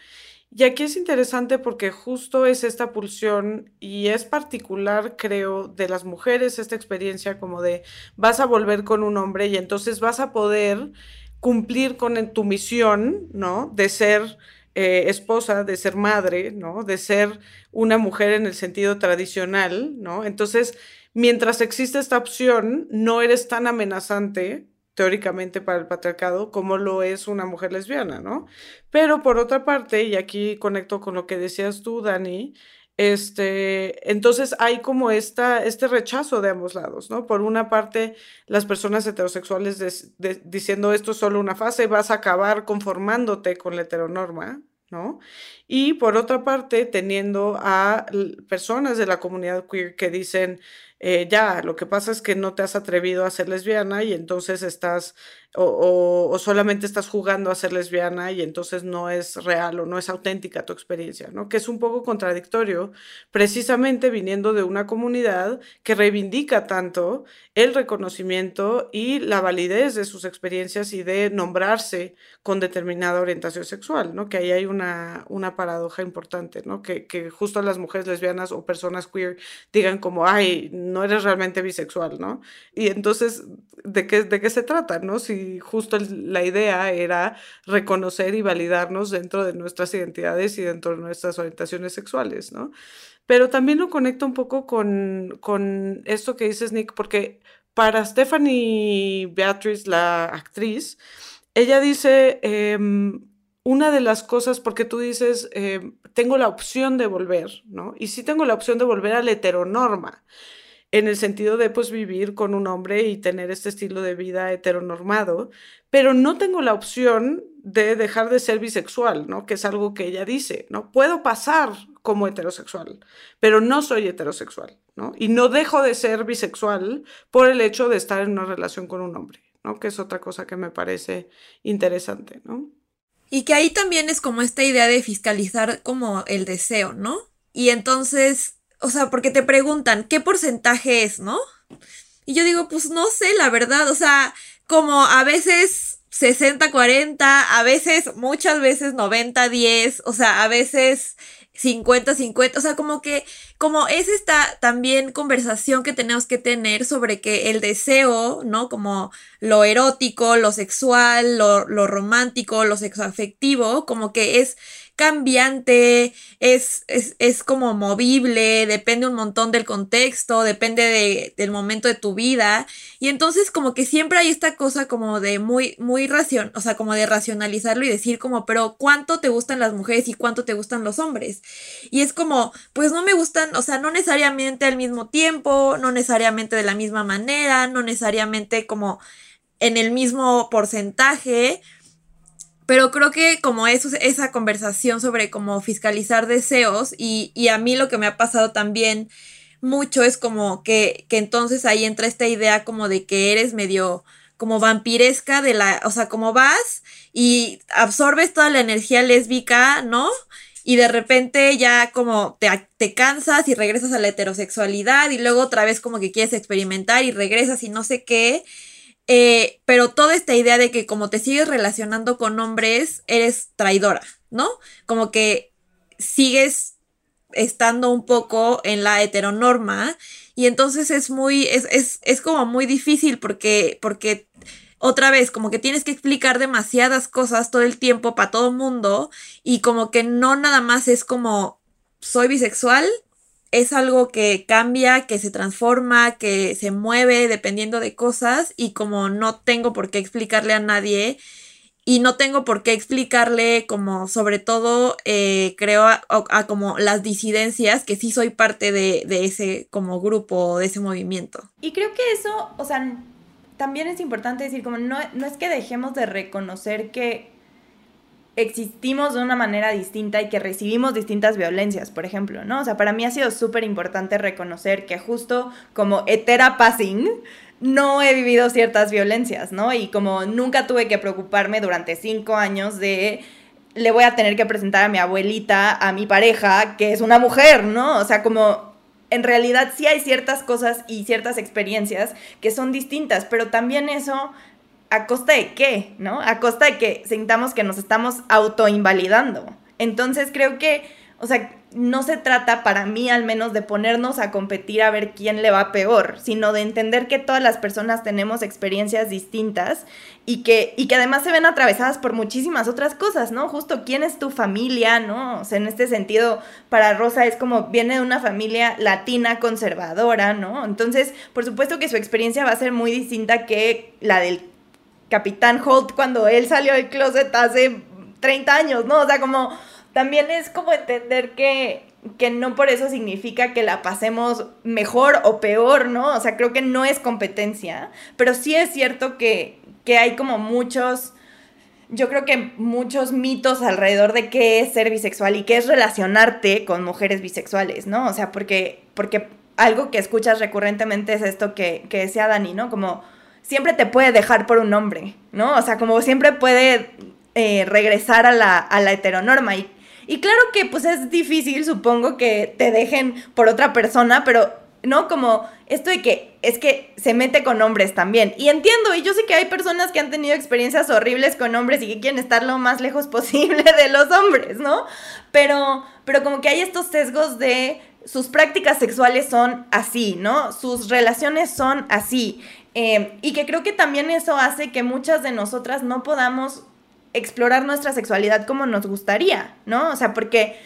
Speaker 1: Y aquí es interesante porque justo es esta pulsión y es particular, creo, de las mujeres esta experiencia como de vas a volver con un hombre y entonces vas a poder cumplir con tu misión, ¿no? De ser eh, esposa, de ser madre, ¿no? De ser una mujer en el sentido tradicional, ¿no? Entonces, mientras existe esta opción, no eres tan amenazante teóricamente para el patriarcado como lo es una mujer lesbiana, ¿no? Pero por otra parte, y aquí conecto con lo que decías tú, Dani, Este, entonces hay como esta, este rechazo de ambos lados, ¿no? Por una parte, las personas heterosexuales diciendo esto es solo una fase, vas a acabar conformándote con la heteronorma, ¿no? Y por otra parte, teniendo a personas de la comunidad queer que dicen, eh, ya, lo que pasa es que no te has atrevido a ser lesbiana y entonces estás, o, solamente estás jugando a ser lesbiana y entonces no es real o no es auténtica tu experiencia, ¿no? Que es un poco contradictorio, precisamente viniendo de una comunidad que reivindica tanto el reconocimiento y la validez de sus experiencias y de nombrarse con determinada orientación sexual, ¿no? Que ahí hay una, una paradoja importante, ¿no? Que, que justo las mujeres lesbianas o personas queer digan como, ay, no eres realmente bisexual, ¿no? Y entonces, ¿de qué, de qué se trata, no? Si justo la idea era reconocer y validarnos dentro de nuestras identidades y dentro de nuestras orientaciones sexuales, ¿no? Pero también lo conecto un poco con, con esto que dices, Nick, porque para Stephanie Beatriz, la actriz, ella dice, em, una de las cosas, porque tú dices, em, tengo la opción de volver, ¿no? Y sí tengo la opción de volver a la heteronorma en el sentido de pues vivir con un hombre y tener este estilo de vida heteronormado, pero no tengo la opción de dejar de ser bisexual, ¿no? Que es algo que ella dice, ¿no? Puedo pasar como heterosexual, pero no soy heterosexual, ¿no? Y no dejo de ser bisexual por el hecho de estar en una relación con un hombre, ¿no? Que es otra cosa que me parece interesante, ¿no?
Speaker 3: Y que ahí también es como esta idea de fiscalizar como el deseo, ¿no? Y entonces o sea, porque te preguntan, ¿qué porcentaje es, no? Y yo digo, pues no sé, la verdad, o sea, como a veces 60-40, a veces, muchas veces 90-10, o sea, a veces 50-50, o sea, como que, como es esta también conversación que tenemos que tener sobre que el deseo, ¿no? Como lo erótico, lo sexual, lo, lo romántico, lo sexoafectivo, como que es cambiante, es, es, es, como movible, depende un montón del contexto, depende de, del momento de tu vida. Y entonces como que siempre hay esta cosa como de muy, muy ración, o sea, como de racionalizarlo y decir como, pero ¿cuánto te gustan las mujeres y cuánto te gustan los hombres? Y es como, pues no me gustan, o sea, no necesariamente al mismo tiempo, no necesariamente de la misma manera, no necesariamente como en el mismo porcentaje, pero creo que como esa conversación sobre cómo fiscalizar deseos y, y, a mí lo que me ha pasado también mucho es como que, que entonces ahí entra esta idea como de que eres medio como vampiresca de la, o sea, como vas y absorbes toda la energía lésbica, ¿no? Y de repente ya como te, te cansas y regresas a la heterosexualidad y luego otra vez como que quieres experimentar y regresas y no sé qué. Eh, pero toda esta idea de que como te sigues relacionando con hombres, eres traidora, ¿no? Como que sigues estando un poco en la heteronorma y entonces es muy, es, es, es como muy difícil porque, porque otra vez, como que tienes que explicar demasiadas cosas todo el tiempo para todo mundo y como que no nada más es como soy bisexual es algo que cambia, que se transforma, que se mueve dependiendo de cosas y como no tengo por qué explicarle a nadie y no tengo por qué explicarle como sobre todo eh, creo a, como las disidencias que sí soy parte de, de ese como grupo, de ese movimiento.
Speaker 4: Y creo que eso, o sea, también es importante decir como no, no es que dejemos de reconocer que existimos de una manera distinta y que recibimos distintas violencias, por ejemplo, ¿no? O sea, para mí ha sido súper importante reconocer que justo como hetera passing, no he vivido ciertas violencias, ¿no? Y como nunca tuve que preocuparme durante cinco años de le voy a tener que presentar a mi abuelita, a mi pareja, que es una mujer, ¿no? O sea, como en realidad sí hay ciertas cosas y ciertas experiencias que son distintas, pero también eso ¿a costa de qué? ¿No? A costa de que sintamos que nos estamos autoinvalidando. Entonces creo que, o sea, no se trata para mí al menos de ponernos a competir a ver quién le va peor, sino de entender que todas las personas tenemos experiencias distintas y que, y que además se ven atravesadas por muchísimas otras cosas, ¿no? Justo quién es tu familia, ¿no? O sea, en este sentido, para Rosa es como viene de una familia latina conservadora, ¿no? Entonces, por supuesto que su experiencia va a ser muy distinta que la del Capitán Holt cuando él salió del closet hace 30 años, ¿no? O sea, como también es como entender que que no por eso significa que la pasemos mejor o peor, ¿no? O sea, creo que no es competencia, pero sí es cierto que, que hay como muchos yo creo que muchos mitos alrededor de qué es ser bisexual y qué es relacionarte con mujeres bisexuales, ¿no? O sea, porque, porque algo que escuchas recurrentemente es esto que, que decía Dani, ¿no? Como siempre te puede dejar por un hombre, ¿no? O sea, como siempre puede eh, regresar a la, a la heteronorma. Y, y claro que pues es difícil, supongo, que te dejen por otra persona, pero ¿no? Como esto de que es que se mete con hombres también. Y entiendo, y yo sé que hay personas que han tenido experiencias horribles con hombres y que quieren estar lo más lejos posible de los hombres, ¿no? Pero, pero como que hay estos sesgos de sus prácticas sexuales son así, ¿no? Sus relaciones son así. Eh, y que creo que también eso hace que muchas de nosotras no podamos explorar nuestra sexualidad como nos gustaría, ¿no? O sea, porque,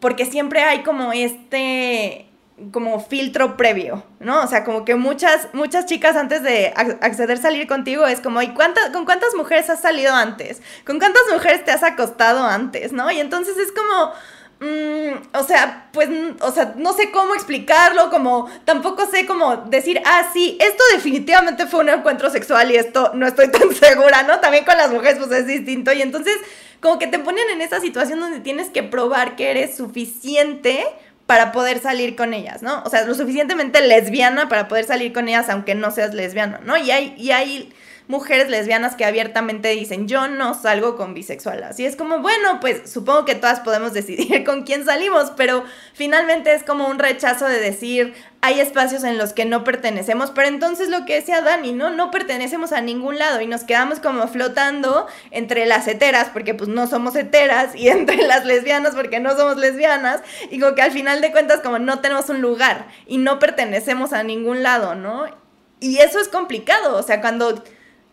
Speaker 4: porque siempre hay como este como filtro previo, ¿no? O sea, como que muchas, muchas chicas antes de acceder a salir contigo es como, ¿y cuántas, con cuántas mujeres has salido antes? ¿Con cuántas mujeres te has acostado antes, no? Y entonces es como, mm, o sea, pues, o sea, no sé cómo explicarlo, como, tampoco sé cómo decir, ah, sí, esto definitivamente fue un encuentro sexual y esto no estoy tan segura, ¿no? También con las mujeres, pues es distinto. Y entonces, como que te ponen en esa situación donde tienes que probar que eres suficiente para poder salir con ellas, ¿no? O sea, lo suficientemente lesbiana para poder salir con ellas aunque no seas lesbiana, ¿no? Y hay, y hay mujeres lesbianas que abiertamente dicen, yo no salgo con bisexual. Así es como, bueno, pues supongo que todas podemos decidir con quién salimos, pero finalmente es como un rechazo de decir, hay espacios en los que no pertenecemos, pero entonces lo que decía Dani, ¿no? No pertenecemos a ningún lado y nos quedamos como flotando entre las heteras, porque pues no somos heteras, y entre las lesbianas, porque no somos lesbianas, y como que al final de cuentas como no tenemos un lugar y no pertenecemos a ningún lado, ¿no? Y eso es complicado, o sea, cuando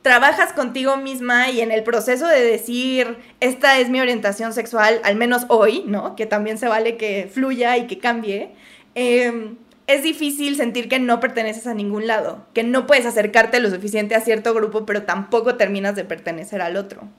Speaker 4: trabajas contigo misma y en el proceso de decir, esta es mi orientación sexual, al menos hoy, ¿no? Que también se vale que fluya y que cambie. Em, es difícil sentir que no perteneces a ningún lado, que no puedes acercarte lo suficiente a cierto grupo, pero tampoco terminas de pertenecer al otro.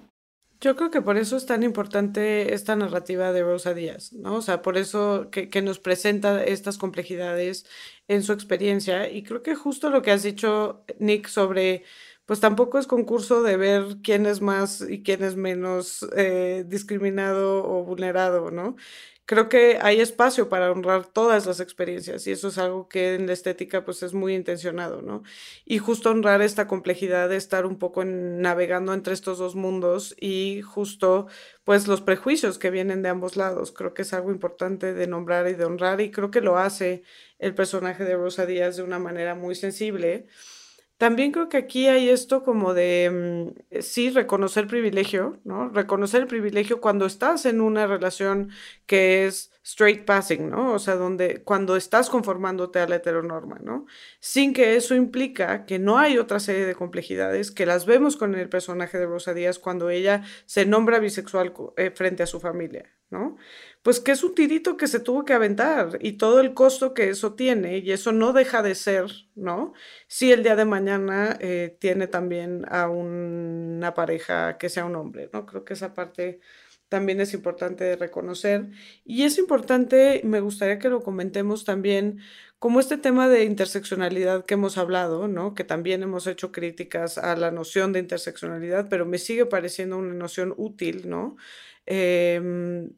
Speaker 1: Yo creo que por eso es tan importante esta narrativa de Rosa Díaz, ¿no? O sea, por eso que, que, nos presenta estas complejidades en su experiencia. Y creo que justo lo que has dicho, Nick, sobre pues tampoco es concurso de ver quién es más y quién es menos eh, discriminado o vulnerado, ¿no? Creo que hay espacio para honrar todas las experiencias y eso es algo que en la estética pues es muy intencionado, ¿no? Y justo honrar esta complejidad de estar un poco navegando entre estos dos mundos y justo pues los prejuicios que vienen de ambos lados. Creo que es algo importante de nombrar y de honrar y creo que lo hace el personaje de Rosa Díaz de una manera muy sensible también creo que aquí hay esto como de, mm, sí, reconocer privilegio, ¿no? Reconocer el privilegio cuando estás en una relación que es straight passing, ¿no? O sea, donde cuando estás conformándote a la heteronorma, ¿no? Sin que eso implica que no hay otra serie de complejidades que las vemos con el personaje de Rosa Díaz cuando ella se nombra bisexual eh, frente a su familia, ¿no? Pues que es un tirito que se tuvo que aventar y todo el costo que eso tiene y eso no deja de ser, ¿no? Si el día de mañana eh, tiene también a una pareja que sea un hombre, ¿no? Creo que esa parte también es importante reconocer y es importante, me gustaría que lo comentemos también, como este tema de interseccionalidad que hemos hablado, ¿no? Que también hemos hecho críticas a la noción de interseccionalidad, pero me sigue pareciendo una noción útil, ¿no? Em,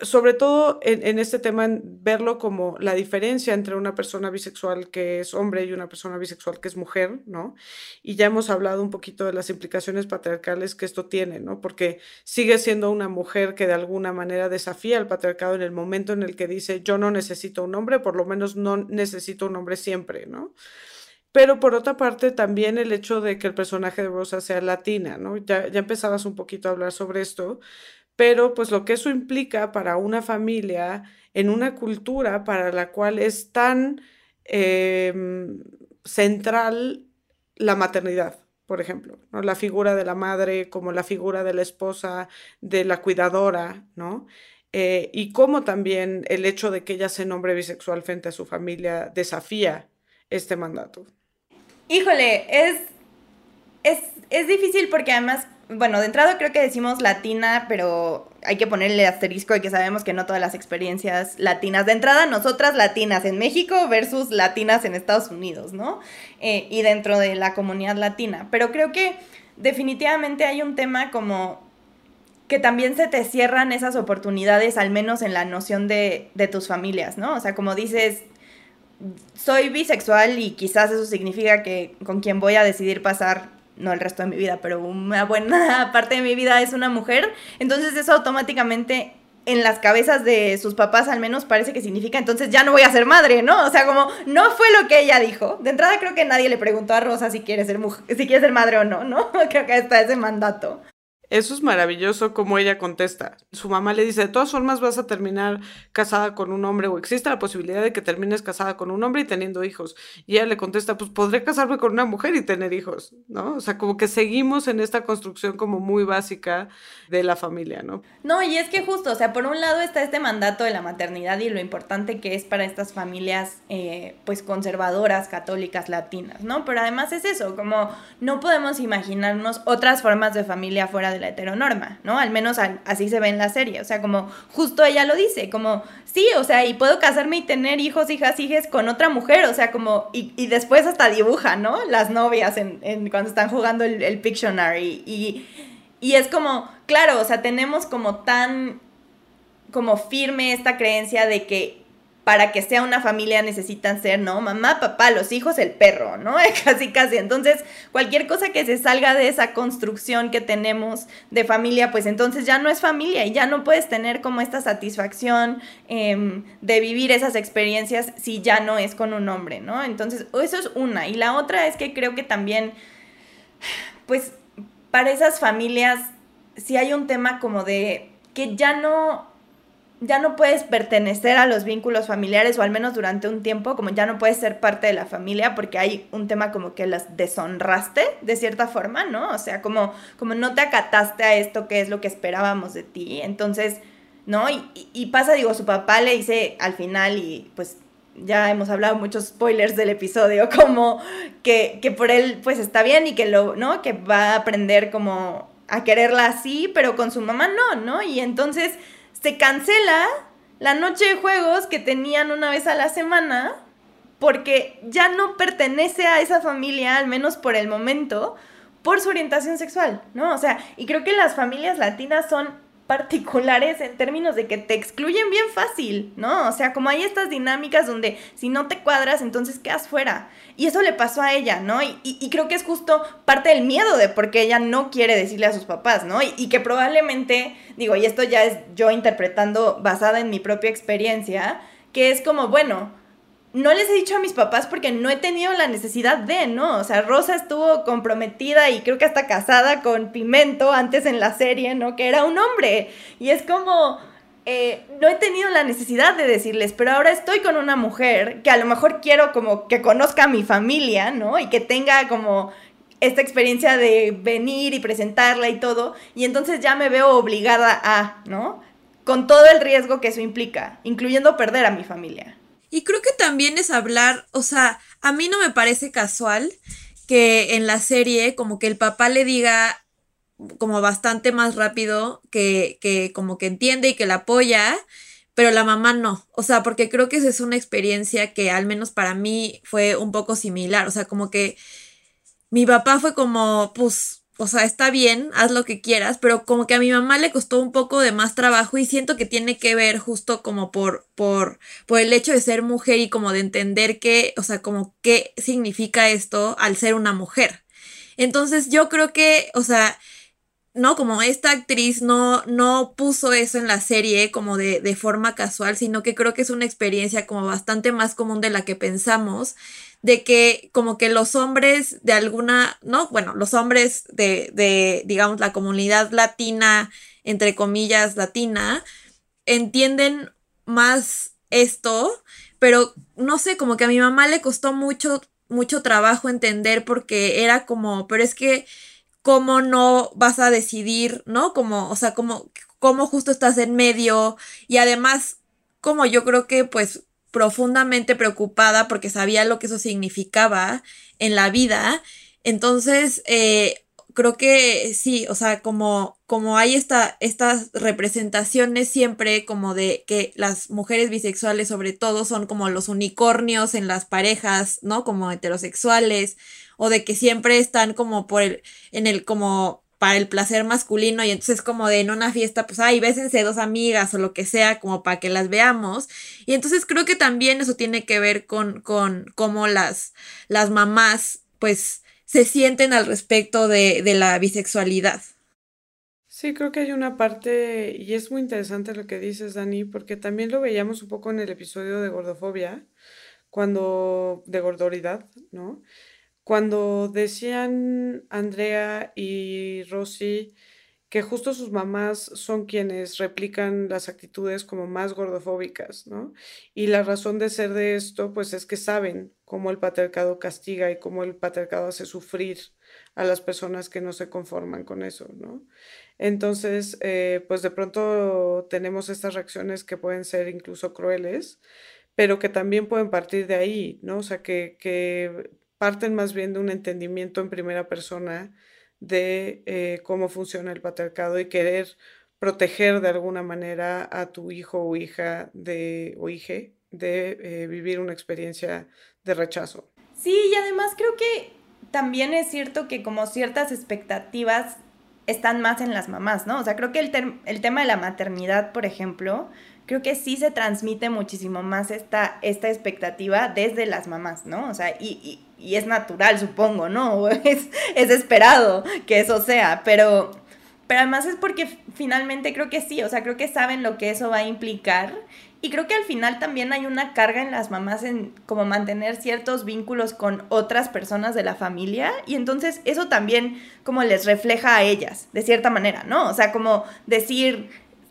Speaker 1: sobre todo en, este tema, verlo como la diferencia entre una persona bisexual que es hombre y una persona bisexual que es mujer, ¿no? Y ya hemos hablado un poquito de las implicaciones patriarcales que esto tiene, ¿no? Porque sigue siendo una mujer que de alguna manera desafía al patriarcado en el momento en el que dice, yo no necesito un hombre, por lo menos no necesito un hombre siempre, ¿no? Pero por otra parte, también el hecho de que el personaje de Rosa sea latina, ¿no? Ya, ya empezabas un poquito a hablar sobre esto, pero pues lo que eso implica para una familia en una cultura para la cual es tan em, central la maternidad, por ejemplo, ¿no? la figura de la madre como la figura de la esposa, de la cuidadora, ¿no? Eh, y cómo también el hecho de que ella se nombre bisexual frente a su familia desafía este mandato.
Speaker 4: Híjole, es, es, es difícil porque además bueno, de entrada creo que decimos latina, pero hay que ponerle asterisco de que sabemos que no todas las experiencias latinas, de entrada nosotras latinas en México versus latinas en Estados Unidos, ¿no? Eh, y dentro de la comunidad latina. Pero creo que definitivamente hay un tema como que también se te cierran esas oportunidades, al menos en la noción de, de tus familias, ¿no? O sea, como dices, soy bisexual y quizás eso significa que con quien voy a decidir pasar no el resto de mi vida, pero una buena parte de mi vida es una mujer, entonces eso automáticamente en las cabezas de sus papás al menos parece que significa entonces ya no voy a ser madre, ¿no? O sea, como no fue lo que ella dijo. De entrada creo que nadie le preguntó a Rosa si quiere ser mujer, si quiere ser madre o no, ¿no? Creo que está ese mandato.
Speaker 1: Eso es maravilloso como ella contesta. Su mamá le dice, de todas formas vas a terminar casada con un hombre o existe la posibilidad de que termines casada con un hombre y teniendo hijos. Y ella le contesta, pues podré casarme con una mujer y tener hijos, ¿no? O sea, como que seguimos en esta construcción como muy básica de la familia, ¿no?
Speaker 4: No, y es que justo, o sea, por un lado está este mandato de la maternidad y lo importante que es para estas familias, eh, pues conservadoras, católicas, latinas, ¿no? Pero además es eso, como no podemos imaginarnos otras formas de familia fuera de la heteronorma, ¿no? Al menos así se ve en la serie, o sea, como justo ella lo dice, como, sí, o sea, y puedo casarme y tener hijos, hijas, hijas con otra mujer, o sea, como, y, después hasta dibuja, ¿no? Las novias en, cuando están jugando el, el Pictionary, y, y es como, claro, o sea, tenemos como tan, como firme esta creencia de que para que sea una familia necesitan ser, ¿no? Mamá, papá, los hijos, el perro, ¿no? casi, casi. Entonces, cualquier cosa que se salga de esa construcción que tenemos de familia, pues entonces ya no es familia y ya no puedes tener como esta satisfacción em, de vivir esas experiencias si ya no es con un hombre, ¿no? Entonces, eso es una. Y la otra es que creo que también, pues, para esas familias, si hay un tema como de que ya no ya no puedes pertenecer a los vínculos familiares o al menos durante un tiempo, como ya no puedes ser parte de la familia porque hay un tema como que las deshonraste de cierta forma, ¿no? O sea, como, como no te acataste a esto que es lo que esperábamos de ti. Entonces, ¿no? Y, y pasa, digo, su papá le dice al final y pues ya hemos hablado muchos spoilers del episodio, como que, que por él pues está bien y que lo, ¿no? Que va a aprender como a quererla así, pero con su mamá no, ¿no? Y entonces se cancela la noche de juegos que tenían una vez a la semana porque ya no pertenece a esa familia, al menos por el momento, por su orientación sexual, ¿no? O sea, y creo que las familias latinas son particulares en términos de que te excluyen bien fácil, ¿no? O sea, como hay estas dinámicas donde si no te cuadras, entonces quedas fuera. Y eso le pasó a ella, ¿no? Y, creo que es justo parte del miedo de por qué ella no quiere decirle a sus papás, ¿no? Y, y que probablemente, digo, y esto ya es yo interpretando basada en mi propia experiencia, que es como, bueno, no les he dicho a mis papás porque no he tenido la necesidad de, ¿no? O sea, Rosa estuvo comprometida y creo que hasta casada con Pimento antes en la serie, ¿no? Que era un hombre. Y es como, eh, no he tenido la necesidad de decirles, pero ahora estoy con una mujer que a lo mejor quiero como que conozca a mi familia, ¿no? Y que tenga como esta experiencia de venir y presentarla y todo. Y entonces ya me veo obligada a, ¿no? Con todo el riesgo que eso implica, incluyendo perder a mi familia.
Speaker 3: Y creo que también es hablar, o sea, a mí no me parece casual que en la serie como que el papá le diga como bastante más rápido que, que como que entiende y que la apoya, pero la mamá no. O sea, porque creo que esa es una experiencia que al menos para mí fue un poco similar. O sea, como que mi papá fue como, pues, o sea, está bien, haz lo que quieras, pero como que a mi mamá le costó un poco de más trabajo y siento que tiene que ver justo como por, por, por el hecho de ser mujer y como de entender qué, o sea, como qué significa esto al ser una mujer. Entonces yo creo que, o sea, no, como esta actriz no, no puso eso en la serie como de, de forma casual, sino que creo que es una experiencia como bastante más común de la que pensamos de que como que los hombres de alguna, ¿no? Bueno, los hombres de, de, digamos, la comunidad latina, entre comillas, latina, entienden más esto, pero no sé, como que a mi mamá le costó mucho, mucho trabajo entender porque era como, pero es que, ¿cómo no vas a decidir, ¿no? Como, o sea, como, cómo justo estás en medio y además, como yo creo que pues profundamente preocupada porque sabía lo que eso significaba en la vida. Entonces, eh, creo que sí, o sea, como, como hay esta, estas representaciones siempre como de que las mujeres bisexuales sobre todo son como los unicornios en las parejas, ¿no? Como heterosexuales, o de que siempre están como por el, en el, como para el placer masculino y entonces como de en una fiesta pues ay bésense dos amigas o lo que sea como para que las veamos y entonces creo que también eso tiene que ver con con cómo las las mamás pues se sienten al respecto de, de la bisexualidad.
Speaker 1: Sí, creo que hay una parte, y es muy interesante lo que dices, Dani, porque también lo veíamos un poco en el episodio de gordofobia, cuando, de gordoridad, ¿no? Cuando decían Andrea y Rosy que justo sus mamás son quienes replican las actitudes como más gordofóbicas, ¿no? Y la razón de ser de esto, pues es que saben cómo el patriarcado castiga y cómo el patriarcado hace sufrir a las personas que no se conforman con eso, ¿no? Entonces, eh, pues de pronto tenemos estas reacciones que pueden ser incluso crueles, pero que también pueden partir de ahí, ¿no? O sea, que, que parten más bien de un entendimiento en primera persona de eh, cómo funciona el patriarcado y querer proteger de alguna manera a tu hijo o hija de, o hije de eh, vivir una experiencia de rechazo.
Speaker 4: Sí, y además creo que también es cierto que como ciertas expectativas están más en las mamás, ¿no? O sea, creo que el, el tema de la maternidad, por ejemplo, creo que sí se transmite muchísimo más esta, esta expectativa desde las mamás, ¿no? O sea, y, y, es natural, supongo, ¿no? Es, es esperado que eso sea, pero, pero además es porque finalmente creo que sí, o sea, creo que saben lo que eso va a implicar y creo que al final también hay una carga en las mamás en como mantener ciertos vínculos con otras personas de la familia y entonces eso también como les refleja a ellas, de cierta manera, ¿no? O sea, como decir,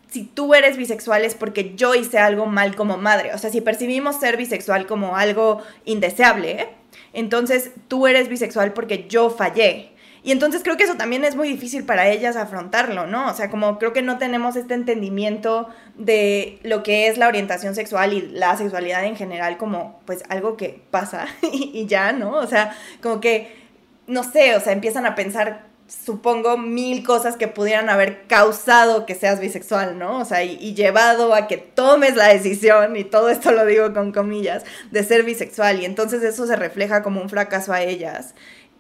Speaker 4: si tú eres bisexual es porque yo hice algo mal como madre. O sea, si percibimos ser bisexual como algo indeseable, entonces tú eres bisexual porque yo fallé. Y entonces creo que eso también es muy difícil para ellas afrontarlo, ¿no? O sea, como creo que no tenemos este entendimiento de lo que es la orientación sexual y la sexualidad en general como pues algo que pasa y, ya, ¿no? O sea, como que, no sé, o sea, empiezan a pensar supongo, mil cosas que pudieran haber causado que seas bisexual, ¿no? O sea, y, llevado a que tomes la decisión, y todo esto lo digo con comillas, de ser bisexual. Y entonces eso se refleja como un fracaso a ellas.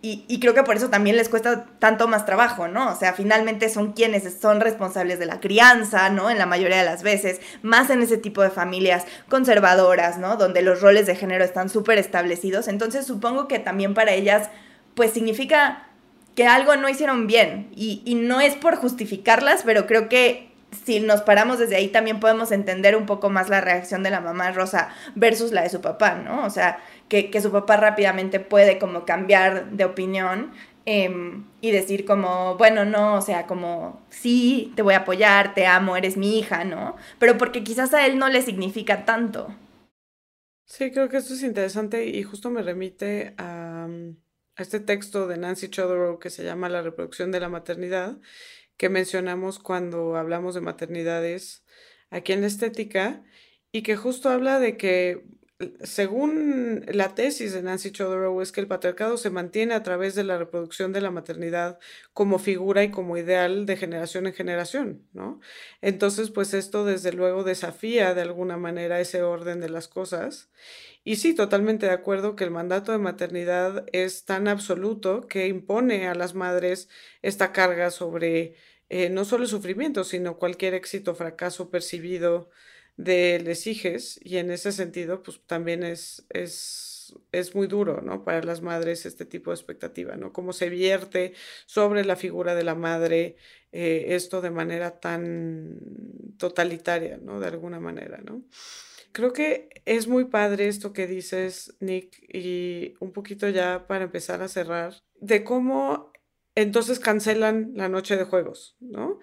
Speaker 4: Y, creo que por eso también les cuesta tanto más trabajo, ¿no? O sea, finalmente son quienes son responsables de la crianza, ¿no? En la mayoría de las veces, más en ese tipo de familias conservadoras, ¿no? Donde los roles de género están súper establecidos. Entonces supongo que también para ellas, pues significa que algo no hicieron bien. Y, y no es por justificarlas, pero creo que si nos paramos desde ahí también podemos entender un poco más la reacción de la mamá Rosa versus la de su papá, ¿no? O sea, que, su papá rápidamente puede como cambiar de opinión em, y decir como, bueno, no, o sea, como, sí, te voy a apoyar, te amo, eres mi hija, ¿no? Pero porque quizás a él no le significa tanto.
Speaker 1: Sí, creo que esto es interesante y justo me remite a, a este texto de Nancy Chodorow que se llama La reproducción de la maternidad, que mencionamos cuando hablamos de maternidades aquí en la estética y que justo habla de que según la tesis de Nancy Chodorow, es que el patriarcado se mantiene a través de la reproducción de la maternidad como figura y como ideal de generación en generación, ¿no? Entonces, pues esto desde luego desafía de alguna manera ese orden de las cosas. Y sí, totalmente de acuerdo que el mandato de maternidad es tan absoluto que impone a las madres esta carga sobre eh, no solo el sufrimiento, sino cualquier éxito fracaso percibido de les hijes y en ese sentido pues también es, es, es muy duro, ¿no? Para las madres este tipo de expectativa, ¿no? Cómo se vierte sobre la figura de la madre eh, esto de manera tan totalitaria, ¿no? De alguna manera, ¿no? Creo que es muy padre esto que dices, Nick, y un poquito ya para empezar a cerrar, de cómo entonces cancelan la noche de juegos, ¿no?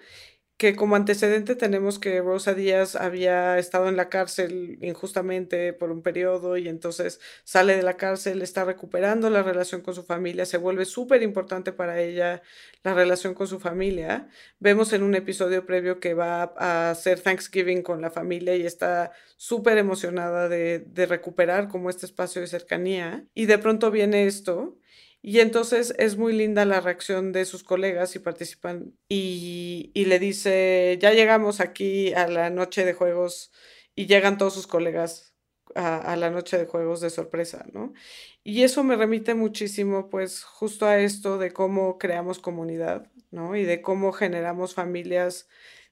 Speaker 1: Que como antecedente tenemos que Rosa Díaz había estado en la cárcel injustamente por un periodo y entonces sale de la cárcel, está recuperando la relación con su familia, se vuelve súper importante para ella la relación con su familia. Vemos en un episodio previo que va a hacer Thanksgiving con la familia y está súper emocionada de, de recuperar como este espacio de cercanía y de pronto viene esto Y entonces es muy linda la reacción de sus colegas y participan y, y le dice, ya llegamos aquí a la noche de juegos y llegan todos sus colegas a, la noche de juegos de sorpresa, ¿no? Y eso me remite muchísimo, pues, justo a esto de cómo creamos comunidad, ¿no? Y de cómo generamos familias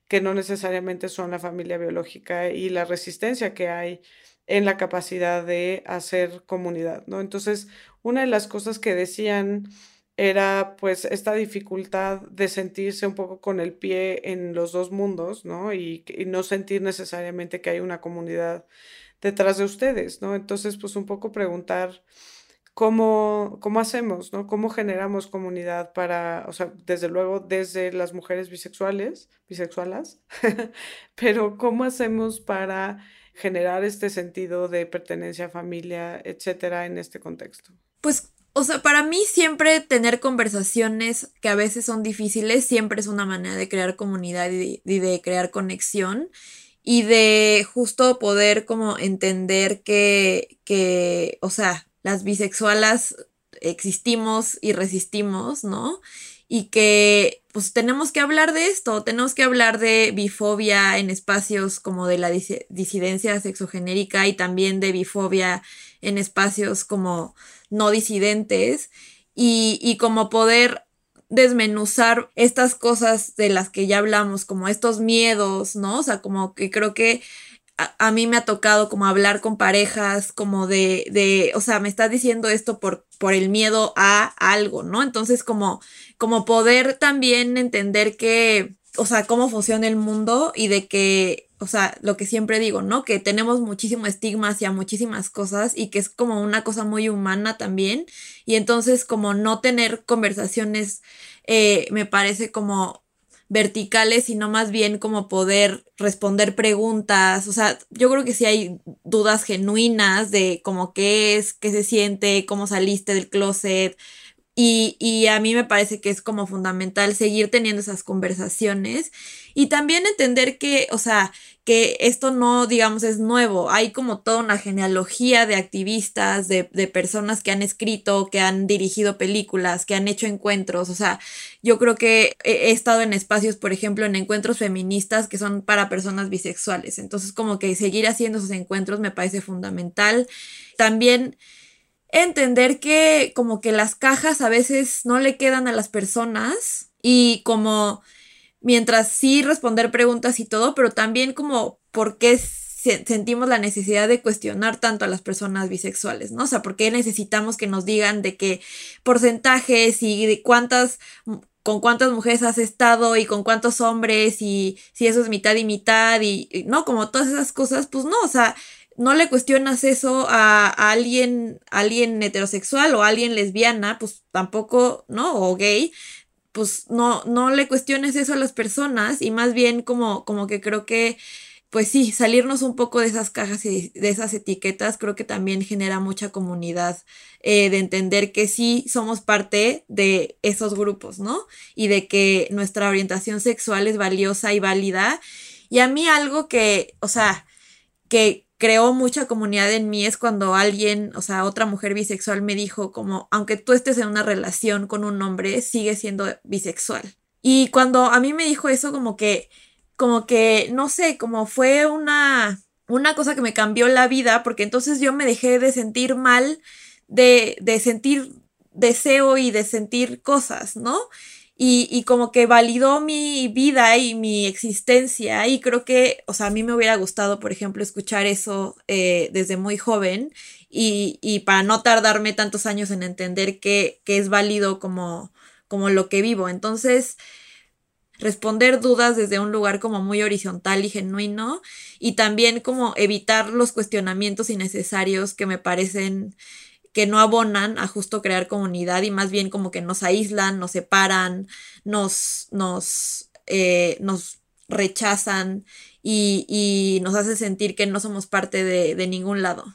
Speaker 1: que no necesariamente son la familia biológica y la resistencia que hay en la capacidad de hacer comunidad, ¿no? Entonces, una de las cosas que decían era pues esta dificultad de sentirse un poco con el pie en los dos mundos, ¿no? Y, no sentir necesariamente que hay una comunidad detrás de ustedes, ¿no? Entonces, pues un poco preguntar cómo, cómo hacemos, ¿no? Cómo generamos comunidad para, o sea, desde luego desde las mujeres bisexuales, bisexualas, pero cómo hacemos para generar este sentido de pertenencia a familia, etcétera, en este contexto?
Speaker 3: Pues, o sea, para mí siempre tener conversaciones que a veces son difíciles, siempre es una manera de crear comunidad y de, crear conexión y de justo poder como entender que, que, o sea, las bisexualas existimos y resistimos, ¿no? Y que pues tenemos que hablar de esto, tenemos que hablar de bifobia en espacios como de la disidencia sexogenérica y también de bifobia en espacios como no disidentes y, y como poder desmenuzar estas cosas de las que ya hablamos, como estos miedos, ¿no? O sea, como que creo que a, mí me ha tocado como hablar con parejas, como de, de, o sea, me estás diciendo esto por, por el miedo a algo, ¿no? Entonces, como, como poder también entender que, o sea, cómo funciona el mundo y de que, o sea, lo que siempre digo, ¿no? Que tenemos muchísimo estigma hacia muchísimas cosas y que es como una cosa muy humana también. Y entonces, como no tener conversaciones, eh, me parece como verticales, sino más bien como poder responder preguntas. O sea, yo creo que sí hay dudas genuinas de cómo qué es, qué se siente, cómo saliste del closet. Y, y a mí me parece que es como fundamental seguir teniendo esas conversaciones y también entender que, o sea, que esto no, digamos, es nuevo. Hay como toda una genealogía de activistas, de, de, personas que han escrito, que han dirigido películas, que han hecho encuentros. O sea, yo creo que he, he estado en espacios, por ejemplo, en encuentros feministas que son para personas bisexuales. Entonces, como que seguir haciendo esos encuentros me parece fundamental. También entender que como que las cajas a veces no le quedan a las personas y como mientras sí responder preguntas y todo, pero también como por qué sentimos la necesidad de cuestionar tanto a las personas bisexuales, ¿no? O sea, por qué necesitamos que nos digan de qué porcentajes y de cuántas con cuántas mujeres has estado y con cuántos hombres y si eso es mitad y mitad y, y no, como todas esas cosas, pues no, o sea, no le cuestionas eso a, alguien, alguien heterosexual o a alguien lesbiana, pues tampoco, ¿no? O gay, pues no, no le cuestiones eso a las personas y más bien como, como que creo que, pues sí, salirnos un poco de esas cajas y de esas etiquetas creo que también genera mucha comunidad eh, de entender que sí somos parte de esos grupos, ¿no? Y de que nuestra orientación sexual es valiosa y válida. Y a mí algo que, o sea, que creó mucha comunidad en mí es cuando alguien, o sea, otra mujer bisexual me dijo como, aunque tú estés en una relación con un hombre, sigue siendo bisexual. Y cuando a mí me dijo eso, como que, como que, no sé, como fue una, una cosa que me cambió la vida, porque entonces yo me dejé de sentir mal, de, de sentir deseo y de sentir cosas, ¿no? Y, y, como que validó mi vida y mi existencia y creo que, o sea, a mí me hubiera gustado, por ejemplo, escuchar eso eh, desde muy joven y, y, para no tardarme tantos años en entender que, es válido como, como lo que vivo. Entonces, responder dudas desde un lugar como muy horizontal y genuino y también como evitar los cuestionamientos innecesarios que me parecen que no abonan a justo crear comunidad y más bien como que nos aíslan, nos separan, nos, nos, eh, nos rechazan y, y, nos hace sentir que no somos parte de, de ningún lado.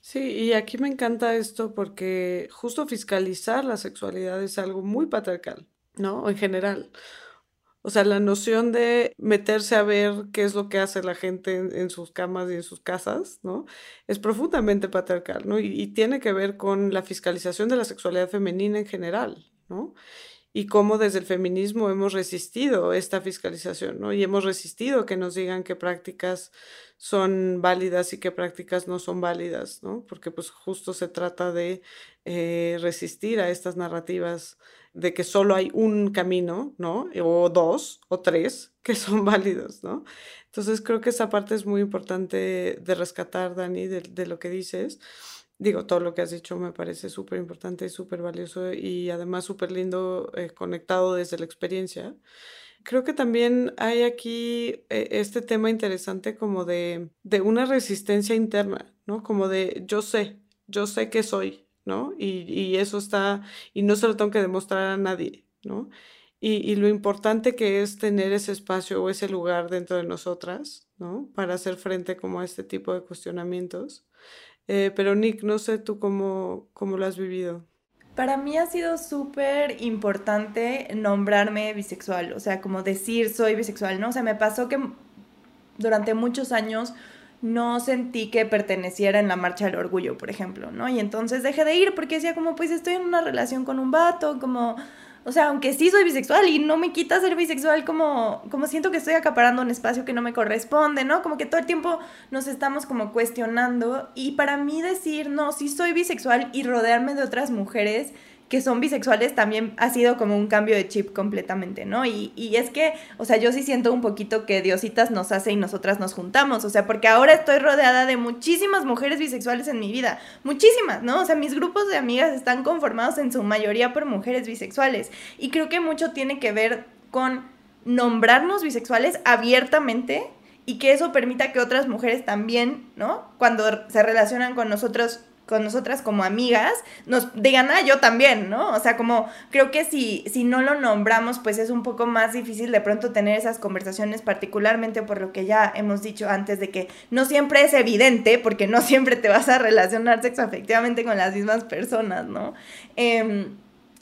Speaker 1: Sí, y aquí me encanta esto porque justo fiscalizar la sexualidad es algo muy patriarcal, ¿no? En general. O sea, la noción de meterse a ver qué es lo que hace la gente en, sus camas y en sus casas, ¿no? Es profundamente patriarcal, ¿no? Y, y tiene que ver con la fiscalización de la sexualidad femenina en general, ¿no? y cómo desde el feminismo hemos resistido esta fiscalización, ¿no? Y hemos resistido que nos digan qué prácticas son válidas y qué prácticas no son válidas, ¿no? Porque pues justo se trata de eh, resistir a estas narrativas de que solo hay un camino, ¿no? O dos o tres que son válidos, ¿no? Entonces creo que esa parte es muy importante de rescatar, Dani, de, lo que dices digo, todo lo que has dicho me parece súper importante y súper valioso y además súper lindo eh, conectado desde la experiencia. Creo que también hay aquí eh, este tema interesante como de, de una resistencia interna, ¿no? Como de yo sé, yo sé que soy, ¿no? Y, y eso está, y no se lo tengo que demostrar a nadie, ¿no? Y, y, lo importante que es tener ese espacio o ese lugar dentro de nosotras, ¿no? Para hacer frente como a este tipo de cuestionamientos. Eh, pero Nick, no sé tú cómo, cómo lo has vivido.
Speaker 4: Para mí ha sido súper importante nombrarme bisexual, o sea, como decir soy bisexual, ¿no? O sea, me pasó que durante muchos años no sentí que perteneciera en la marcha del orgullo, por ejemplo, ¿no? Y entonces dejé de ir porque decía como, pues estoy en una relación con un vato, como o sea, aunque sí soy bisexual y no me quita ser bisexual, como, como siento que estoy acaparando un espacio que no me corresponde, ¿no? Como que todo el tiempo nos estamos como cuestionando. Y para mí decir, no, sí soy bisexual y rodearme de otras mujeres que son bisexuales también ha sido como un cambio de chip completamente, ¿no? Y, y, es que, o sea, yo sí siento un poquito que Diositas nos hace y nosotras nos juntamos, o sea, porque ahora estoy rodeada de muchísimas mujeres bisexuales en mi vida, muchísimas, ¿no? O sea, mis grupos de amigas están conformados en su mayoría por mujeres bisexuales y creo que mucho tiene que ver con nombrarnos bisexuales abiertamente y que eso permita que otras mujeres también, ¿no? Cuando se relacionan con nosotros con nosotras como amigas, nos digan, ah, yo también, ¿no? O sea, como creo que si, si no lo nombramos, pues es un poco más difícil de pronto tener esas conversaciones, particularmente por lo que ya hemos dicho antes, de que no siempre es evidente, porque no siempre te vas a relacionar sexoafectivamente con las mismas personas, ¿no? Em,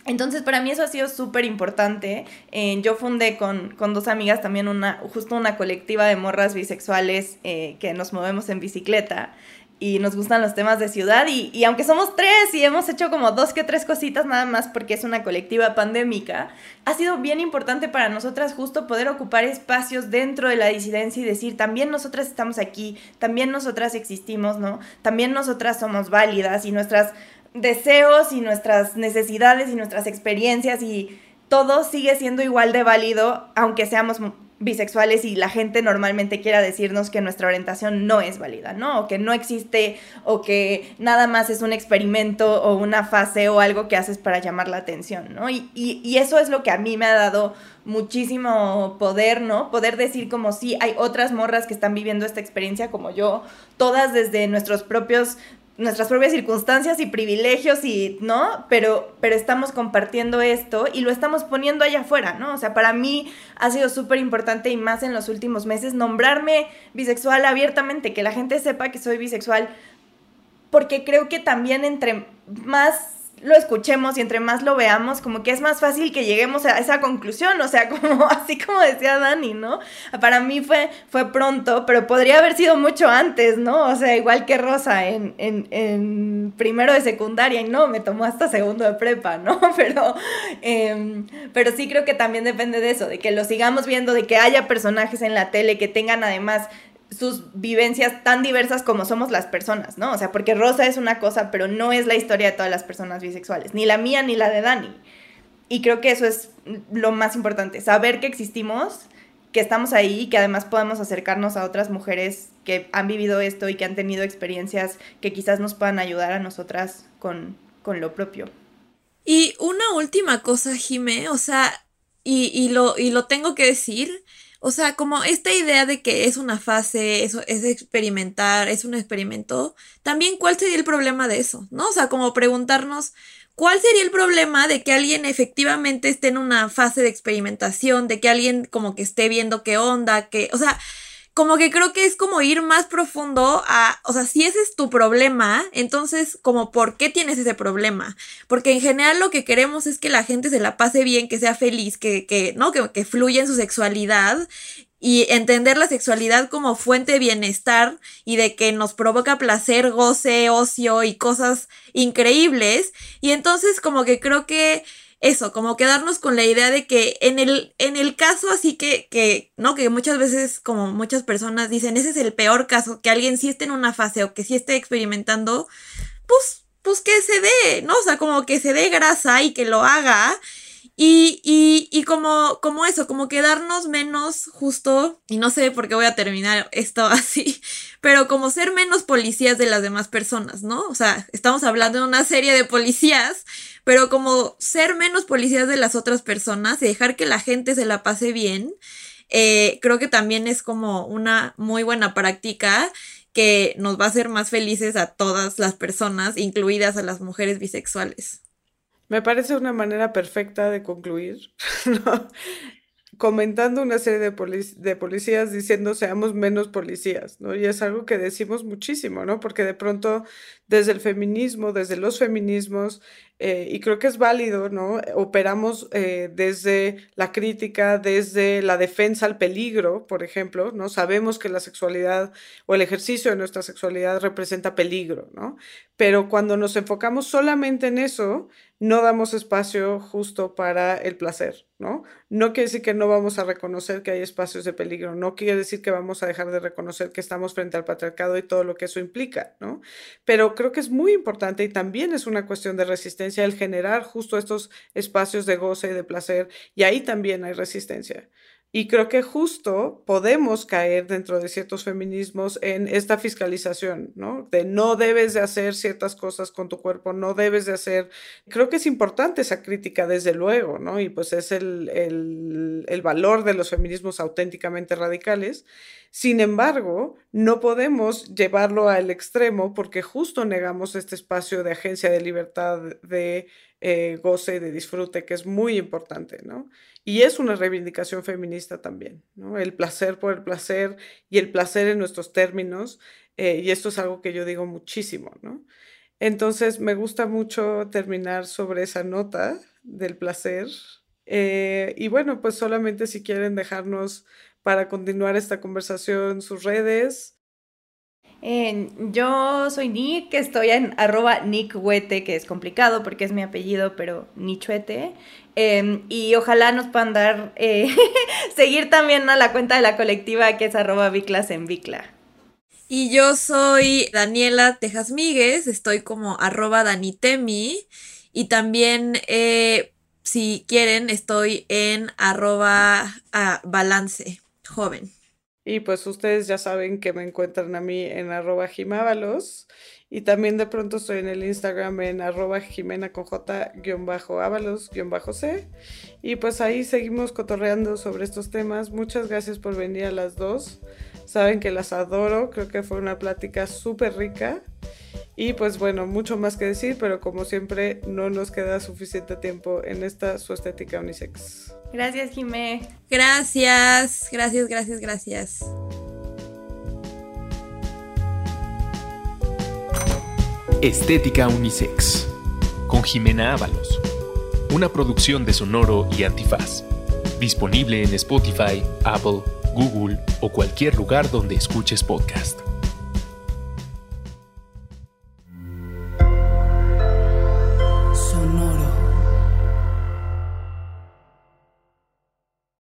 Speaker 4: entonces, para mí eso ha sido súper importante. Eh, yo fundé con, con, dos amigas también una, justo una colectiva de morras bisexuales eh, que nos movemos en bicicleta y nos gustan los temas de ciudad y, y, aunque somos tres y hemos hecho como dos que tres cositas nada más porque es una colectiva pandémica, ha sido bien importante para nosotras justo poder ocupar espacios dentro de la disidencia y decir, también nosotras estamos aquí, también nosotras existimos, ¿no? También nosotras somos válidas y nuestros deseos y nuestras necesidades y nuestras experiencias y todo sigue siendo igual de válido aunque seamos bisexuales y la gente normalmente quiera decirnos que nuestra orientación no es válida, ¿no? O que no existe o que nada más es un experimento o una fase o algo que haces para llamar la atención, ¿no? Y, y, eso es lo que a mí me ha dado muchísimo poder, ¿no? Poder decir como sí, hay otras morras que están viviendo esta experiencia como yo, todas desde nuestros propios nuestras propias circunstancias y privilegios y, ¿no? Pero, pero estamos compartiendo esto y lo estamos poniendo allá afuera, ¿no? O sea, para mí ha sido súper importante y más en los últimos meses nombrarme bisexual abiertamente, que la gente sepa que soy bisexual, porque creo que también entre más lo escuchemos y entre más lo veamos, como que es más fácil que lleguemos a esa conclusión, o sea, como así como decía Dani, ¿no? Para mí fue, fue pronto, pero podría haber sido mucho antes, ¿no? O sea, igual que Rosa en, en, primero de secundaria y no, me tomó hasta segundo de prepa, ¿no? Pero, em, pero sí creo que también depende de eso, de que lo sigamos viendo, de que haya personajes en la tele que tengan además sus vivencias tan diversas como somos las personas, ¿no? O sea, porque Rosa es una cosa, pero no es la historia de todas las personas bisexuales, ni la mía ni la de Dani. Y creo que eso es lo más importante, saber que existimos, que estamos ahí y que además podemos acercarnos a otras mujeres que han vivido esto y que han tenido experiencias que quizás nos puedan ayudar a nosotras con, con lo propio.
Speaker 3: Y una última cosa, Jime, o sea, y, y, lo, y lo tengo que decir, o sea, como esta idea de que es una fase, eso es experimentar, es un experimento, también cuál sería el problema de eso, ¿no? O sea, como preguntarnos cuál sería el problema de que alguien efectivamente esté en una fase de experimentación, de que alguien como que esté viendo qué onda, que, o sea, como que creo que es como ir más profundo a, o sea, si ese es tu problema, entonces como por qué tienes ese problema. Porque en general lo que queremos es que la gente se la pase bien, que sea feliz, que, que ¿no? Que, que fluya en su sexualidad y entender la sexualidad como fuente de bienestar y de que nos provoca placer, goce, ocio y cosas increíbles. Y entonces como que creo que eso, como quedarnos con la idea de que en el, en el caso así que, que, ¿no? Que muchas veces, como muchas personas dicen, ese es el peor caso, que alguien sí esté en una fase o que sí esté experimentando, pues, pues que se dé, ¿no? O sea, como que se dé grasa y que lo haga y, y, y como, como eso, como quedarnos menos justo, y no sé por qué voy a terminar esto así, pero como ser menos policías de las demás personas, ¿no? O sea, estamos hablando de una serie de policías, pero como ser menos policías de las otras personas y dejar que la gente se la pase bien, eh, creo que también es como una muy buena práctica que nos va a hacer más felices a todas las personas, incluidas a las mujeres bisexuales.
Speaker 1: Me parece una manera perfecta de concluir, ¿no? comentando una serie de, policías diciendo seamos menos policías, ¿no? Y es algo que decimos muchísimo, ¿no? Porque de pronto desde el feminismo, desde los feminismos, eh, y creo que es válido, ¿no? Operamos eh, desde la crítica, desde la defensa al peligro, por ejemplo, ¿no? Sabemos que la sexualidad o el ejercicio de nuestra sexualidad representa peligro, ¿no? Pero cuando nos enfocamos solamente en eso, no damos espacio justo para el placer, ¿no? No quiere decir que no vamos a reconocer que hay espacios de peligro, no quiere decir que vamos a dejar de reconocer que estamos frente al patriarcado y todo lo que eso implica, ¿no? Pero creo que es muy importante y también es una cuestión de resistencia el generar justo estos espacios de goce y de placer, y ahí también hay resistencia. Y creo que justo podemos caer dentro de ciertos feminismos en esta fiscalización, ¿no? De no debes de hacer ciertas cosas con tu cuerpo, no debes de hacer... Creo que es importante esa crítica, desde luego, ¿no? Y pues es el, el, el valor de los feminismos auténticamente radicales. Sin embargo, no podemos llevarlo al extremo porque justo negamos este espacio de agencia de libertad, de eh, goce de disfrute, que es muy importante, ¿no? Y es una reivindicación feminista también, ¿no? El placer por el placer y el placer en nuestros términos, eh, y esto es algo que yo digo muchísimo, ¿no? Entonces me gusta mucho terminar sobre esa nota del placer. Eh, y bueno, pues solamente si quieren dejarnos para continuar esta conversación sus redes,
Speaker 4: yo soy Nick, estoy en arroba nickhuete, que es complicado porque es mi apellido, pero nichuete. Em, y ojalá nos puedan dar, eh, seguir también a la cuenta de la colectiva que es arroba biclas en bicla.
Speaker 3: Y yo soy Daniela Tejas Míguez, estoy como arroba danitemi. Y también, eh, si quieren, estoy en arroba ah, balance joven.
Speaker 1: Y pues ustedes ya saben que me encuentran a mí en arroba jimábalos. Y también de pronto estoy en el Instagram en arroba jimena con j-ábalos-c. Y pues ahí seguimos cotorreando sobre estos temas. Muchas gracias por venir a las dos. Saben que las adoro. Creo que fue una plática súper rica. Y pues bueno, mucho más que decir, pero como siempre no nos queda suficiente tiempo en esta su estética unisex.
Speaker 4: Gracias, Jimé.
Speaker 3: Gracias, gracias, gracias, gracias.
Speaker 2: Estética Unisex con Jimena Ábalos. Una producción de Sonoro y Antifaz. Disponible en Spotify, Apple, Google o cualquier lugar donde escuches podcast.